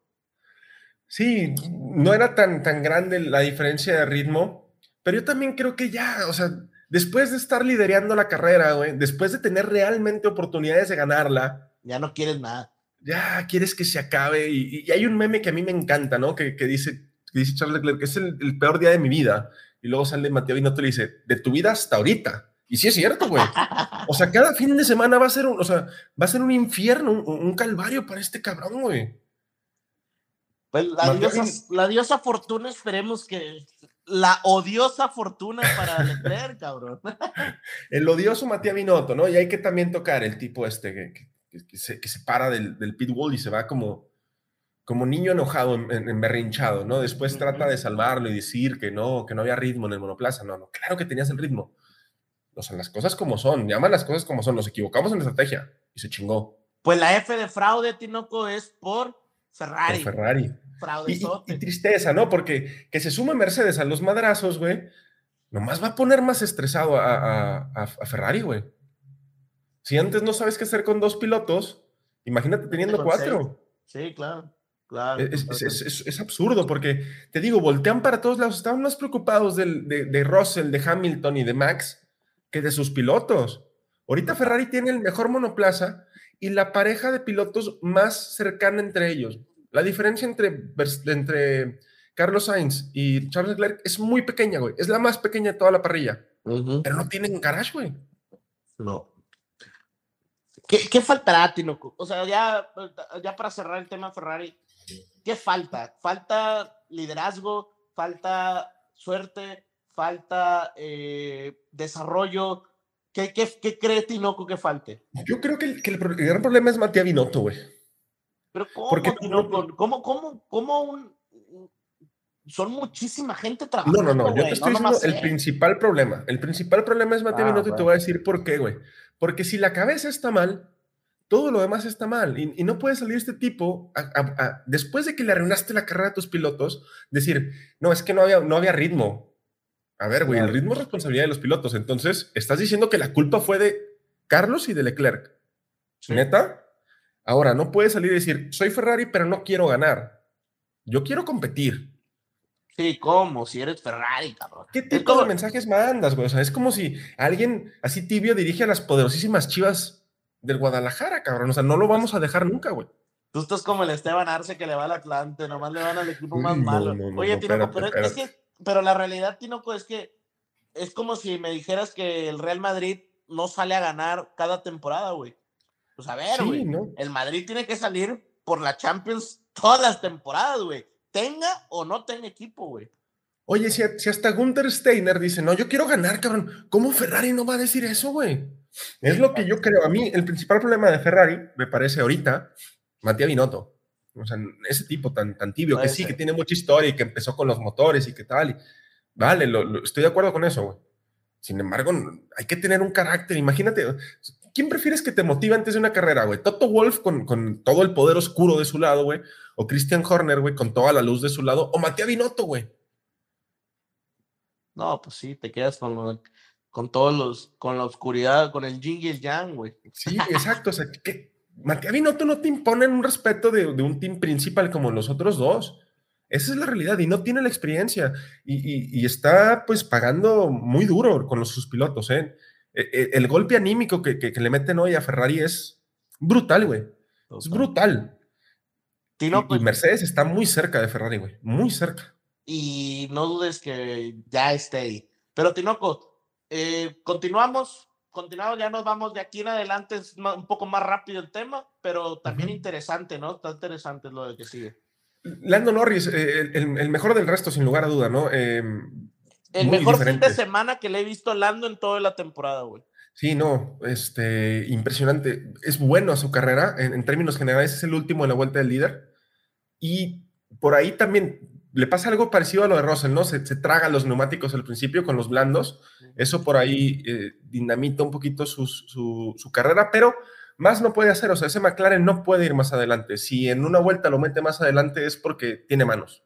Sí, no era tan, tan grande la diferencia de ritmo, pero yo también creo que ya, o sea, después de estar liderando la carrera, güey, después de tener realmente oportunidades de ganarla. Ya no quieres nada. Ya quieres que se acabe. Y, hay un meme que a mí me encanta, ¿no? Que, dice, dice Charles Leclerc que es el, peor día de mi vida. Y luego sale Mateo Binotto y le dice, de tu vida hasta ahorita. Y sí es cierto, güey. O sea, cada fin de semana va a ser un, o sea, va a ser un infierno, un, calvario para este cabrón, güey. Pues la diosa, la diosa, fortuna, esperemos que la odiosa fortuna para Leclerc, cabrón. El odioso Matías Binotto, ¿no? Y hay que también tocar el tipo este que, se, que se, para del, del pitbull y se va como, como niño enojado, emberrinchado, ¿no? Después trata de salvarlo y decir que no, que no había ritmo en el monoplaza. No, no, claro que tenías el ritmo o sea, las cosas como son, llaman las cosas como son, nos equivocamos en la estrategia y se chingó. Pues la F de fraude, Tinoco, es por Ferrari. Por Ferrari. Y, y, tristeza, ¿no? Porque que se sume Mercedes a los madrazos, güey, nomás va a poner más estresado a, a, Ferrari, güey. Si antes no sabes qué hacer con dos pilotos, imagínate teniendo cuatro. Sí, claro. Claro, es, es, es, absurdo porque, te digo, voltean para todos lados, estaban más preocupados del, de, de Russell, de Hamilton y de Max que de sus pilotos. Ahorita Ferrari tiene el mejor monoplaza y la pareja de pilotos más cercana entre ellos. La diferencia entre, entre Carlos Sainz y Charles Leclerc es muy pequeña, güey. Es la más pequeña de toda la parrilla. Pero no tienen garage, güey. No. ¿Qué, ¿Qué, faltará, Tinoco? O sea, ya, ya para cerrar el tema Ferrari, ¿qué falta? ¿Falta liderazgo? ¿Falta suerte? ¿Falta eh, desarrollo? ¿Qué, qué, qué cree Tinoco que falte? Yo creo que el, que el, gran problema es Matías Binotto, güey. Pero ¿cómo, Porque, Tinoco? ¿Cómo, cómo, cómo un, son muchísima gente trabajando. No, no, no, yo te estoy diciendo el principal problema. El principal problema es Matías ah, Binotto y te voy a decir por qué, güey. Porque si la cabeza está mal, todo lo demás está mal. Y, no puede salir este tipo, después de que le arruinaste la carrera a tus pilotos, decir, no, es que no había, no había ritmo. A ver, güey, el ritmo es responsabilidad de los pilotos. Entonces, estás diciendo que la culpa fue de Carlos y de Leclerc. ¿Neta? Ahora, no puedes salir y decir, soy Ferrari, pero no quiero ganar. Yo quiero competir. Sí, ¿cómo? Si eres Ferrari, cabrón. ¿Qué tipo de mensajes mandas, güey? O sea, es como si alguien así tibio dirige a las poderosísimas chivas del Guadalajara, cabrón. O sea, no lo vamos a dejar nunca, güey. Tú estás como el Esteban Arce que le va al Atlante, nomás le van al equipo más malo. Oye, Tinoco, pero es que pero la realidad, Tinoco, es que es como si me dijeras que el Real Madrid no sale a ganar cada temporada, güey. Pues a ver, güey. El Madrid tiene que salir por la Champions todas las temporadas, güey. Tenga o no tenga equipo, güey. Oye, si, si, hasta Gunther Steiner dice, no, yo quiero ganar, cabrón, ¿cómo Ferrari no va a decir eso, güey? Es lo que yo creo. A mí, el principal problema de Ferrari, me parece ahorita, Matías Binotto. O sea, ese tipo tan, tan tibio, que sí, que tiene mucha historia y que empezó con los motores y que tal. Y, vale, lo, estoy de acuerdo con eso, güey. Sin embargo, hay que tener un carácter. Imagínate, ¿quién prefieres que te motive antes de una carrera, güey? ¿Toto Wolf con, con todo el poder oscuro de su lado, güey? ¿O Christian Horner, güey, con toda la luz de su lado? ¿O Matías Binotto, güey? No, pues sí, te quedas con, con todos los, con la oscuridad, con el yin y el yang, güey. Sí, exacto. O sea, ¿qué, Matías Binotto no te imponen un respeto de, un team principal como los otros dos. Esa es la realidad y no tiene la experiencia y, está pues pagando muy duro con los, sus pilotos. ¿eh? E, e, el, golpe anímico que, le meten hoy a Ferrari es brutal, güey. Es brutal. y, pues Mercedes está muy cerca de Ferrari, güey. Muy cerca. Y no dudes que ya esté ahí. Pero Tinoco, eh, continuamos continuamos, ya nos vamos de aquí en adelante, es un poco más rápido el tema, pero también interesante, ¿no? Está interesante lo de que sigue. Lando Norris, eh, el, mejor del resto, sin lugar a duda, ¿no? Em, el mejor fin de semana que le he visto a Lando en toda la temporada, güey. Sí, no, este, impresionante. Es bueno a su carrera, en, en, términos generales, es el último en la vuelta del líder. Y por ahí también le pasa algo parecido a lo de Russell, ¿no? Se, traga los neumáticos al principio con los blandos. Eso por ahí eh, dinamita un poquito su, su, carrera, pero más no puede hacer. O sea, ese McLaren no puede ir más adelante. Si en una vuelta lo mete más adelante es porque tiene manos.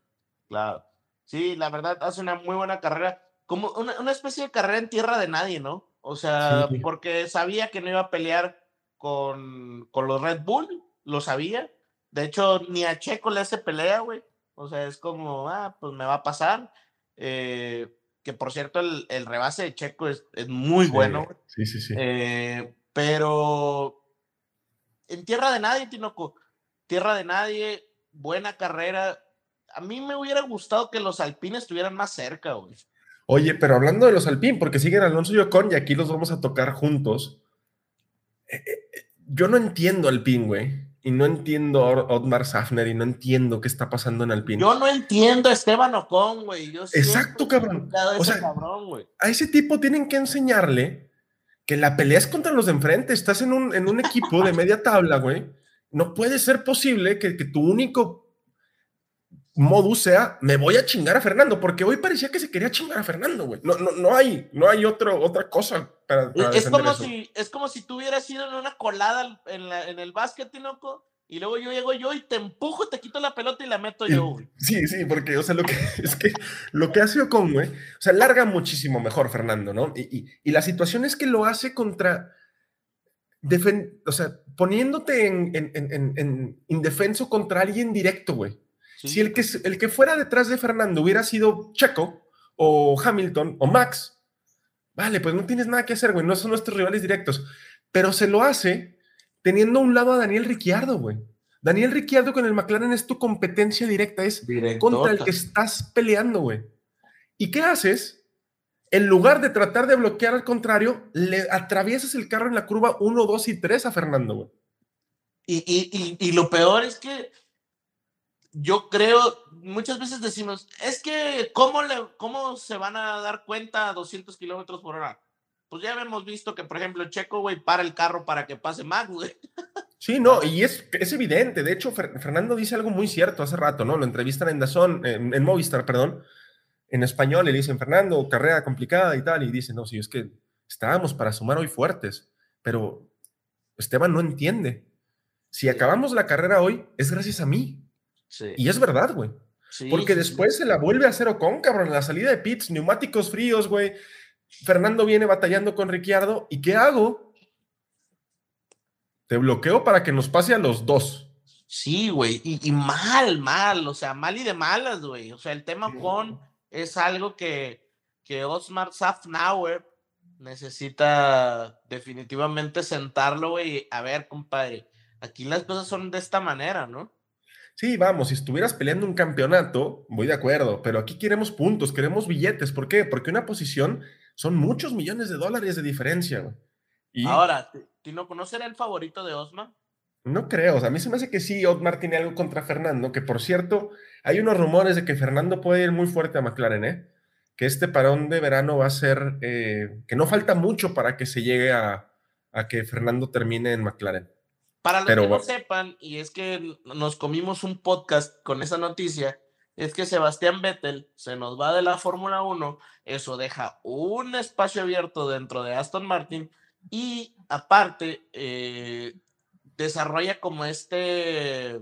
Claro. Sí, la verdad, hace una muy buena carrera. Como una, especie de carrera en tierra de nadie, ¿no? O sea, porque sabía que no iba a pelear con, con los Red Bull, lo sabía. De hecho, ni a Checo le hace pelea, güey. O sea, es como, ah, pues me va a pasar. Eh, que por cierto, el, el, rebase de Checo es, es muy bueno. Sí, sí, sí. Eh, pero en tierra de nadie, Tinoco. Tierra de nadie, buena carrera. A mí me hubiera gustado que los alpines estuvieran más cerca, güey. Oye, pero hablando de los alpines, porque siguen Alonso y Ocon y aquí los vamos a tocar juntos. Eh, yo no entiendo Alpine, güey y no entiendo a Otmar Safner y no entiendo qué está pasando en Alpine. Yo no entiendo a Esteban Ocon, güey. Exacto, cabrón. O sea, a ese tipo tienen que enseñarle que la pelea es contra los de enfrente. Estás en un, en un equipo de media tabla, güey. No puede ser posible que, que tu único modus sea, me voy a chingar a Fernando, porque hoy parecía que se quería chingar a Fernando, güey. No, no, no hay, no hay otro, otra cosa para, es como si Es como si tú hubieras ido en una colada en, la, en el básquet, loco, y luego yo llego yo y te empujo, te quito la pelota y la meto yo, güey. Sí, sí, porque, o sea, lo que es que lo que hace Ocon, güey, o sea, larga muchísimo mejor Fernando, ¿no? Y, y, la situación es que lo hace contra, o sea, poniéndote en, en, en, en indefenso contra alguien directo, güey. Si el que, el que fuera detrás de Fernando hubiera sido Checo o Hamilton o Max, vale, pues no tienes nada que hacer, güey, no son nuestros rivales directos, pero se lo hace teniendo a un lado a Daniel Ricciardo, güey. Daniel Ricciardo con el McLaren es tu competencia directa, es contra el que estás peleando, güey. ¿Y qué haces? En lugar de tratar de bloquear al contrario, le atraviesas el carro en la curva 1, 2 y 3 a Fernando, güey. Y, y, y, lo peor es que yo creo, muchas veces decimos, es que ¿cómo, le, cómo se van a dar cuenta a 200 kilómetros por hora? Pues ya hemos visto que, por ejemplo, Checo, güey, para el carro para que pase Max, güey. Sí, no, y es, es evidente. De hecho, Fernando dice algo muy cierto hace rato, ¿no? Lo entrevistan en Dazón, en, en Movistar, perdón, en español, le dicen, Fernando, carrera complicada y tal, y dice, no, sí, es que estábamos para sumar hoy fuertes, pero Esteban no entiende. Si acabamos la carrera hoy, es gracias a mí. Y es verdad, güey. Porque después se la vuelve a hacer Ocon, cabrón, en la salida de pits, neumáticos fríos, güey. Fernando viene batallando con Ricciardo. ¿Y qué hago? Te bloqueo para que nos pase a los dos. Sí, güey. Y, mal, mal. O sea, mal y de malas, güey. O sea, el tema con es algo que, que Osmar Safnauer necesita definitivamente sentarlo, güey. A ver, compadre, aquí las cosas son de esta manera, ¿no? Sí, vamos, si estuvieras peleando un campeonato, voy de acuerdo, pero aquí queremos puntos, queremos billetes. ¿Por qué? Porque una posición son muchos millones de dólares de diferencia. Y... Ahora, ¿no conocer el favorito de Osmar? No creo, o sea, a mí se me hace que sí, Osmar tiene algo contra Fernando, que por cierto, hay unos rumores de que Fernando puede ir muy fuerte a McLaren, ¿eh? Que este parón de verano va a ser, eh, que no falta mucho para que se llegue a, a que Fernando termine en McLaren. Para los que no sepan, y es que nos comimos un podcast con esa noticia, es que Sebastián Vettel se nos va de la Fórmula 1, eso deja un espacio abierto dentro de Aston Martin y aparte eh, desarrolla como este,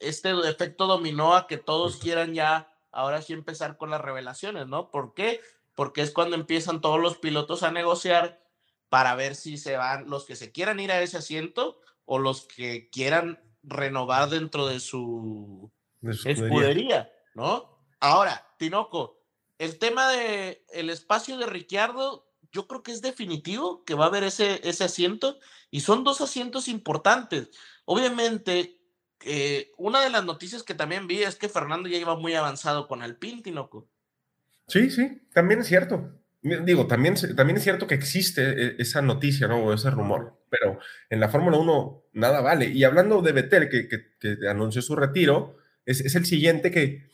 este efecto dominó a que todos quieran ya ahora sí empezar con las revelaciones, ¿no? ¿Por qué? Porque es cuando empiezan todos los pilotos a negociar para ver si se van los que se quieran ir a ese asiento o los que quieran renovar dentro de su, escudería. ¿no? Ahora, Tinoco, el tema de el espacio de Ricciardo, yo creo que es definitivo que va a haber ese, ese asiento y son dos asientos importantes. Obviamente, eh, una de las noticias que también vi es que Fernando ya iba muy avanzado con Alpine, Tinoco. Sí, sí, también es cierto. Digo, también, también es cierto que existe e, esa noticia, ¿no? O ese rumor, pero en la Fórmula 1 nada vale. Y hablando de Vettel, que, que, anunció su retiro, es, es, el siguiente que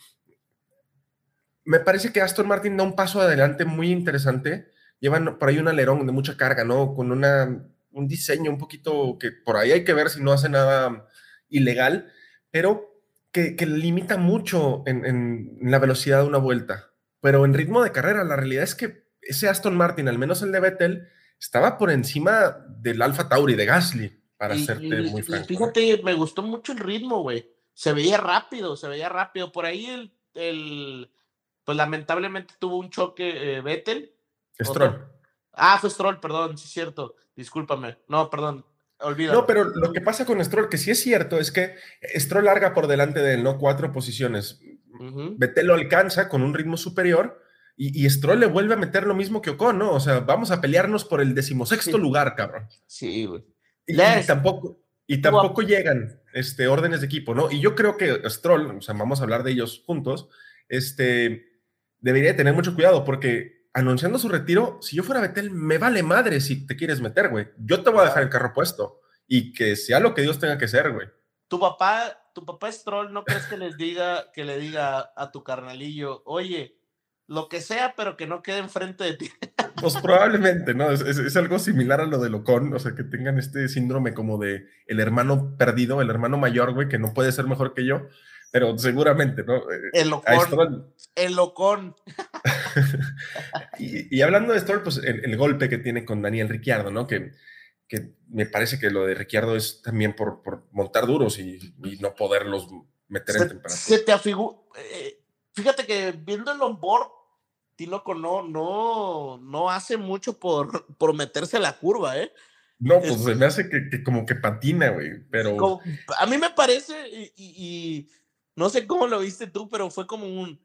me parece que Aston Martin da un paso adelante muy interesante. Llevan por ahí un alerón de mucha carga, ¿no? Con una, un diseño un poquito que por ahí hay que ver si no hace nada ilegal, pero que, que limita mucho en, en la velocidad de una vuelta. Pero en ritmo de carrera, la realidad es que ese Aston Martin, al menos el de Vettel, estaba por encima del Alfa Tauri de Gasly, para hacerte muy franco. Fíjate, me gustó mucho el ritmo, güey. Se veía rápido, se veía rápido. Por ahí el, el pues lamentablemente tuvo un choque eh, Vettel. Stroll. Ah, fue Stroll, perdón, sí es cierto. Discúlpame. No, perdón. Olvídalo. No, pero lo que pasa con Stroll, que sí es cierto, es que Stroll larga por delante de él, ¿no? Cuatro posiciones. Vettel lo alcanza con un ritmo superior y, Stroll le vuelve a meter lo mismo que Ocon, ¿no? O sea, vamos a pelearnos por el decimosexto lugar, cabrón. Sí, güey. Y, tampoco, y tampoco llegan este, órdenes de equipo, ¿no? Y yo creo que Stroll, o sea, vamos a hablar de ellos juntos, este, debería tener mucho cuidado porque anunciando su retiro, si yo fuera Betel, me vale madre si te quieres meter, güey. Yo te voy a dejar el carro puesto y que sea lo que Dios tenga que ser, güey. Tu papá, tu papá Stroll, ¿no crees que les diga, que le diga a tu carnalillo, oye, lo que sea, pero que no quede enfrente de ti. Pues probablemente, ¿no? Es, algo similar a lo de Locón, o sea, que tengan este síndrome como de el hermano perdido, el hermano mayor, güey, que no puede ser mejor que yo, pero seguramente, ¿no? Eh, el Locón. El Locón. y, hablando de Stroll, pues el, golpe que tiene con Daniel Ricciardo, ¿no? Que, que me parece que lo de Ricciardo es también por, por montar duros y, no poderlos meter en temperatura. Se te afigura... Eh, fíjate que viendo el onboard, Tinoco no, no, no hace mucho por, por meterse a la curva, ¿eh? No, pues se me hace que, como que patina, güey, pero... a mí me parece, y, y, no sé cómo lo viste tú, pero fue como un,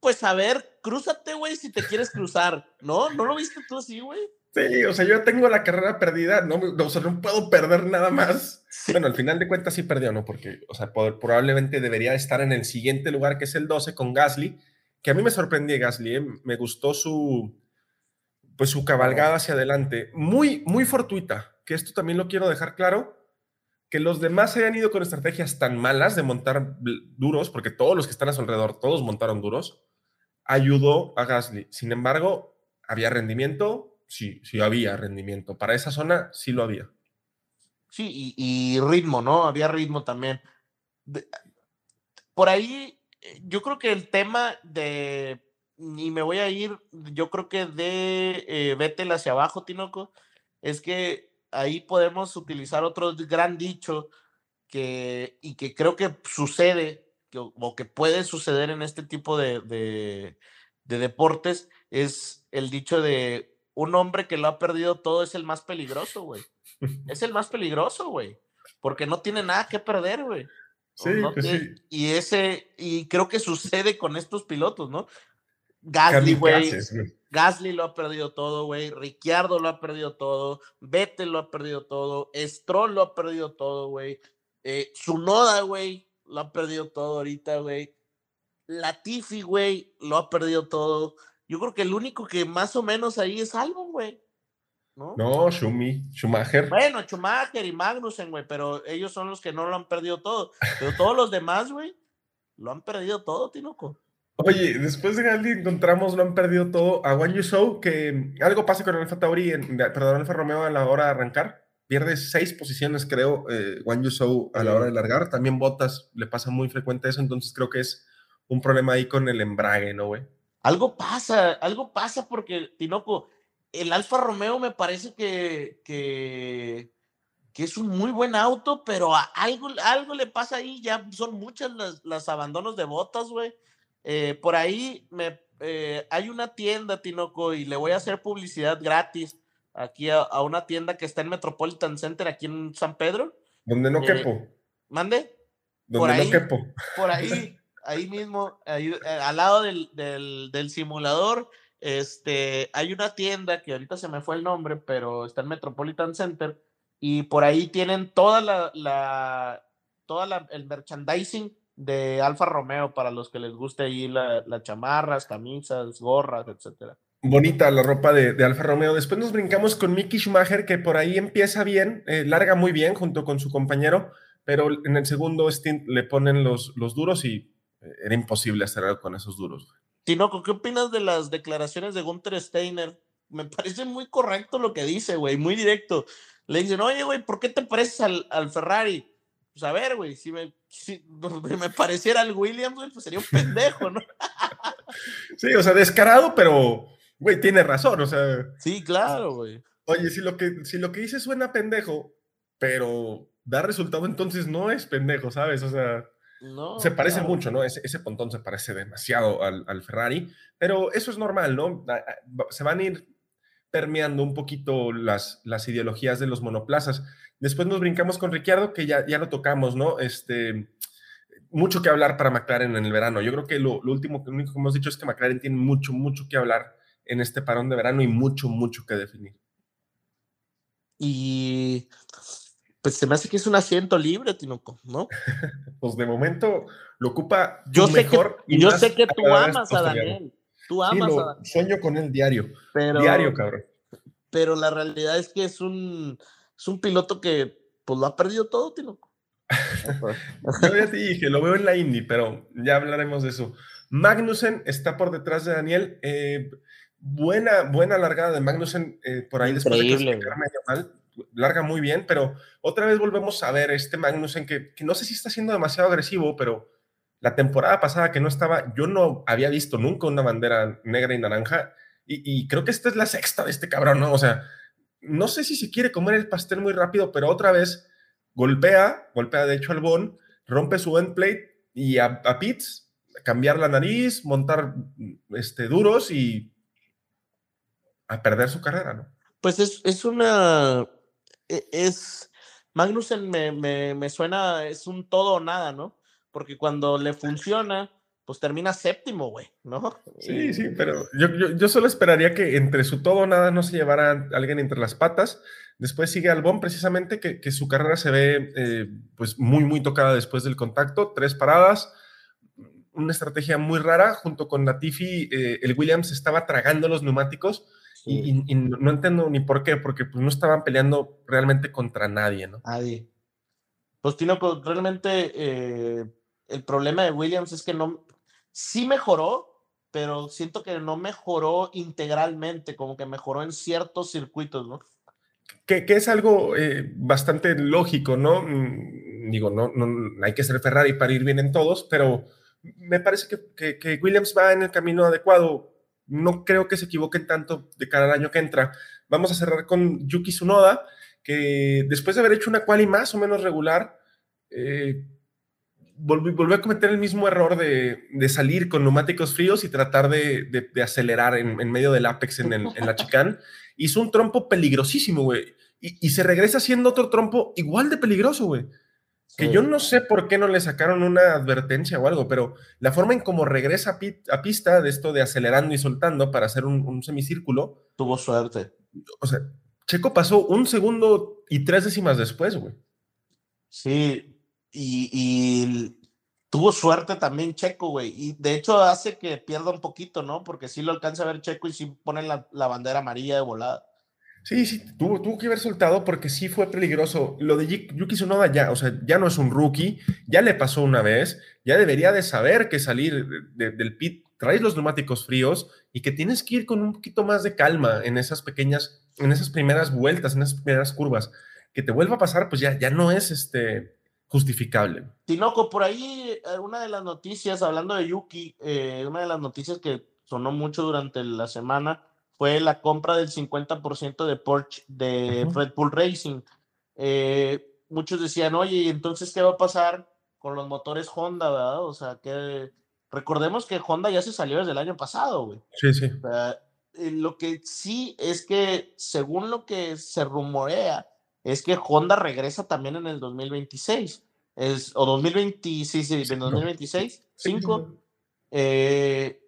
pues a ver, crúzate, güey, si te quieres cruzar, ¿no? ¿No lo viste tú así, güey? Sí, o sea, yo tengo la carrera perdida, no, o sea, no puedo perder nada más. Bueno, al final de cuentas sí perdió, ¿no? Porque, o sea, probablemente debería estar en el siguiente lugar, que es el 12, con Gasly, que a mí me sorprendió Gasly, ¿eh? me gustó su, pues su cabalgada hacia adelante, muy, muy fortuita, que esto también lo quiero dejar claro, que los demás hayan ido con estrategias tan malas de montar duros, porque todos los que están a su alrededor, todos montaron duros, ayudó a Gasly. Sin embargo, había rendimiento, sí, sí había rendimiento. Para esa zona sí lo había. Sí, y, ritmo, ¿no? Había ritmo también. por ahí, eh, yo creo que el tema de, y me voy a ir, yo creo que de eh, hacia abajo, Tinoco, es que ahí podemos utilizar otro gran dicho que, y que creo que sucede, o que puede suceder en este tipo de, de deportes, es el dicho de un hombre que lo ha perdido todo es el más peligroso, güey. Es el más peligroso, güey. Porque no tiene nada que perder, güey. Sí, pues sí. Y ese, y creo que sucede con estos pilotos, ¿no? Gasly, güey. Gasly lo ha perdido todo, güey. Ricciardo lo ha perdido todo. Vettel lo ha perdido todo. Stroll lo ha perdido todo, güey. Eh, Sunoda, güey, lo ha perdido todo ahorita, güey. Latifi, güey, lo ha perdido todo. Yo creo que el único que más o menos ahí es Albon, güey. ¿No? No, Schumi, Schumacher. Bueno, Schumacher y Magnussen, güey, pero ellos son los que no lo han perdido todo. Pero todos los demás, güey, lo han perdido todo, Tinoco. Oye, después de Gasly encontramos, lo han perdido todo a Juan Yusou, que algo pasa con Alfa Tauri, en, perdón, Alfa Romeo a la hora de arrancar. Pierde seis posiciones, creo, eh, Juan Yusou a la hora de largar. También Botas le pasa muy frecuente eso, entonces creo que es un problema ahí con el embrague, ¿no, güey? Algo pasa, algo pasa porque, Tinoco, el Alfa Romeo me parece que, que, es un muy buen auto, pero algo, algo le pasa ahí, ya son muchas las, abandonos de botas, güey. Eh, por ahí me, eh, hay una tienda, Tinoco, y le voy a hacer publicidad gratis aquí a, una tienda que está en Metropolitan Center, aquí en San Pedro. Donde no eh, quepo. ¿Mande? Donde no quepo. Por ahí ahí mismo, ahí, eh, al lado del, del, simulador, este, hay una tienda que ahorita se me fue el nombre, pero está en Metropolitan Center y por ahí tienen toda la, la toda la, el merchandising de Alfa Romeo para los que les guste ahí las chamarras, camisas, gorras, etcétera. Bonita la ropa de, Alfa Romeo. Después nos brincamos con Mickey Schumacher, que por ahí empieza bien, eh, larga muy bien junto con su compañero, pero en el segundo stint le ponen los, los duros y era imposible hacer algo con esos duros. Tinoco, ¿qué opinas de las declaraciones de Gunther Steiner? Me parece muy correcto lo que dice, güey, muy directo. Le dicen, oye, güey, ¿por qué te pareces al, Ferrari? Pues a ver, güey, si me, si me pareciera al Williams, güey, pues sería un pendejo, ¿no? sí, o sea, descarado, pero, güey, tiene razón, o sea. Sí, claro, güey. Oye, si lo que, si lo que dice suena pendejo, pero da resultado, entonces no es pendejo, ¿sabes? O sea, se parece mucho, ¿no? Ese, ese, pontón se parece demasiado al, Ferrari, pero eso es normal, ¿no? Se van a ir permeando un poquito las, las ideologías de los monoplazas. Después nos brincamos con Ricciardo, que ya, ya lo tocamos, ¿no? Este, mucho que hablar para McLaren en el verano. Yo creo que lo, último que hemos dicho es que McLaren tiene mucho, mucho que hablar en este parón de verano y mucho, mucho que definir. Y pues se me hace que es un asiento libre, Tinoco, ¿no? pues de momento lo ocupa yo sé mejor. Que, yo sé que tú amas a Daniel. Tú amas a Daniel. Sueño con él diario. diario, cabrón. Pero la realidad es que es un, es un piloto que pues lo ha perdido todo, Tinoco. yo ya te dije, lo veo en la Indy, pero ya hablaremos de eso. Magnussen está por detrás de Daniel. Eh, buena, buena largada de Magnussen eh, por ahí después de clasificar medio mal larga muy bien, pero otra vez volvemos a ver este Magnussen que, que no sé si está siendo demasiado agresivo, pero la temporada pasada que no estaba, yo no había visto nunca una bandera negra y naranja, y, creo que esta es la sexta de este cabrón, ¿no? O sea, no sé si se quiere comer el pastel muy rápido, pero otra vez golpea, golpea de hecho al Bon, rompe su end plate y a, a Pitts, cambiar la nariz, montar este, duros y a perder su carrera, ¿no? Pues es, es una, es, Magnussen me, me, me, suena, es un todo o nada, ¿no? Porque cuando le funciona, pues termina séptimo, güey, ¿no? Sí, sí, pero yo, yo, solo esperaría que entre su todo o nada no se llevara a alguien entre las patas. Después sigue Albón, precisamente, que, que su carrera se ve eh, pues muy, muy tocada después del contacto. Tres paradas, una estrategia muy rara. Junto con Latifi, eh, el Williams estaba tragando los neumáticos y, no entiendo ni por qué, porque pues, no estaban peleando realmente contra nadie, ¿no? Nadie. Pues, Tino, pues, realmente eh, el problema de Williams es que no, sí mejoró, pero siento que no mejoró integralmente, como que mejoró en ciertos circuitos, ¿no? Que, es algo eh, bastante lógico, ¿no? Mm, digo, no, no hay que ser Ferrari para ir bien en todos, pero me parece que, que, Williams va en el camino adecuado. No creo que se equivoquen tanto de cara al año que entra. Vamos a cerrar con Yuki Tsunoda, que después de haber hecho una quali más o menos regular, eh, volvió, a cometer el mismo error de, salir con neumáticos fríos y tratar de, acelerar en, medio del Apex en, en la chicane. Hizo un trompo peligrosísimo, güey. Y, se regresa haciendo otro trompo igual de peligroso, güey. Que yo no sé por qué no le sacaron una advertencia o algo, pero la forma en cómo regresa a, pista de esto de acelerando y soltando para hacer un, semicírculo. Tuvo suerte. O sea, Checo pasó un segundo y tres décimas después, güey. Sí, y, tuvo suerte también Checo, güey. Y de hecho hace que pierda un poquito, ¿no? Porque sí lo alcanza a ver Checo y sí pone la, la bandera amarilla de volada. Sí, sí, tuvo, tuvo que haber soltado porque sí fue peligroso. Lo de Yuki Tsunoda ya, o sea, ya no es un rookie, ya le pasó una vez, ya debería de saber que salir del pit, traes los neumáticos fríos y que tienes que ir con un poquito más de calma en esas pequeñas, en esas primeras vueltas, en esas primeras curvas. Que te vuelva a pasar, pues ya, ya no es este justificable. Tinoco, por ahí eh, una de las noticias, hablando de Yuki, eh, una de las noticias que sonó mucho durante la semana fue la compra del 50% de Porsche de Red Bull Racing. Eh, muchos decían, oye, ¿y entonces qué va a pasar con los motores Honda, verdad? O sea, que recordemos que Honda ya se salió desde el año pasado, güey. Sí, sí. Eh, lo que sí es que, según lo que se rumorea, es que Honda regresa también en el 2026. Es, o 2026, sí, en 2026, 5. Eh,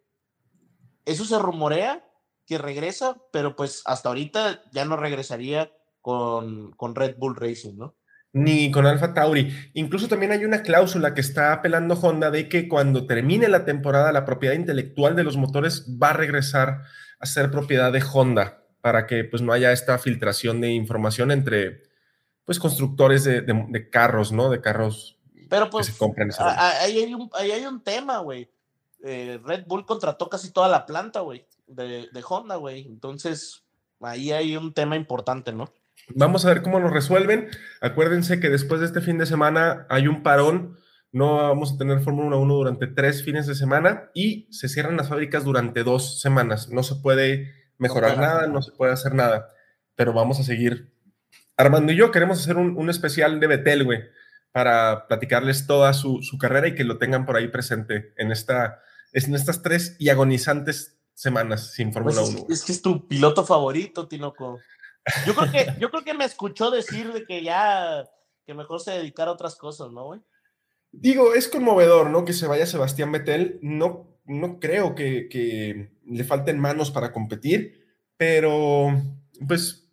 eso se rumorea que regresa, pero pues hasta ahorita ya no regresaría con, con Red Bull Racing, ¿no? Ni con Alfa Tauri. Incluso también hay una cláusula que está apelando Honda de que cuando termine la temporada la propiedad intelectual de los motores va a regresar a ser propiedad de Honda para que pues no haya esta filtración de información entre pues constructores de, de, carros, ¿no? De carros Pero pues, que se compran. Ahí hay un, ahí hay un tema, güey. Eh, Red Bull contrató casi toda la planta, güey de, Honda, güey. Entonces, ahí hay un tema importante, ¿no? Vamos a ver cómo lo resuelven. Acuérdense que después de este fin de semana hay un parón. No vamos a tener Fórmula 1 durante tres fines de semana y se cierran las fábricas durante dos semanas. No se puede mejorar nada, no se puede hacer nada, pero vamos a seguir. Armando y yo queremos hacer un, especial de Betel, güey, para platicarles toda su, carrera y que lo tengan por ahí presente en, esta, en estas tres y agonizantes semanas sin Fórmula 1. Pues es, que es tu piloto favorito, Tinoco. Yo creo que, yo creo que me escuchó decir de que ya, que mejor se dedicara a otras cosas, ¿no, güey? Digo, es conmovedor, ¿no? Que se vaya Sebastián Vettel. No, no creo que, que le falten manos para competir, pero pues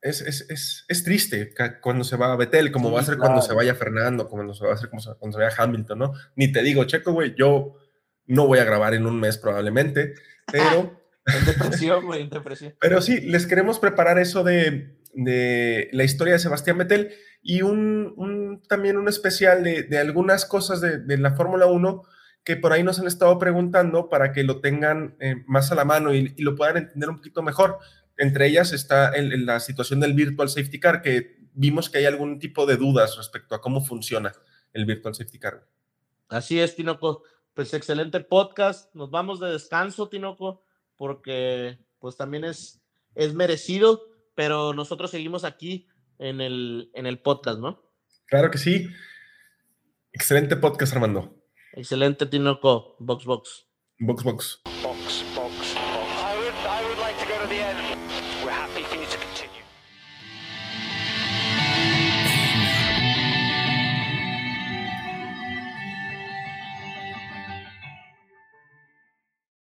es, es, es, es, triste cuando se va a Betel, como va a ser cuando se vaya Fernando, como se va a hacer cuando se vaya Hamilton, ¿no? Ni te digo, Checo, güey, yo no voy a grabar en un mes probablemente, pero... en depresión, güey, en depresión. Pero sí, les queremos preparar eso de, de la historia de Sebastián Vettel y un, un también un especial de, de algunas cosas de, de la Fórmula 1 que por ahí nos han estado preguntando para que lo tengan eh, más a la mano y, y, lo puedan entender un poquito mejor. Entre ellas está el, la situación del Virtual Safety Car, que vimos que hay algún tipo de dudas respecto a cómo funciona el Virtual Safety Car. Así es, Tinoco pues excelente podcast. Nos vamos de descanso, Tinoco, porque pues también es, es merecido, pero nosotros seguimos aquí en el, en el podcast, ¿no? Claro que sí. Excelente podcast, Armando. Excelente, Tinoco. Box Box. Box Box.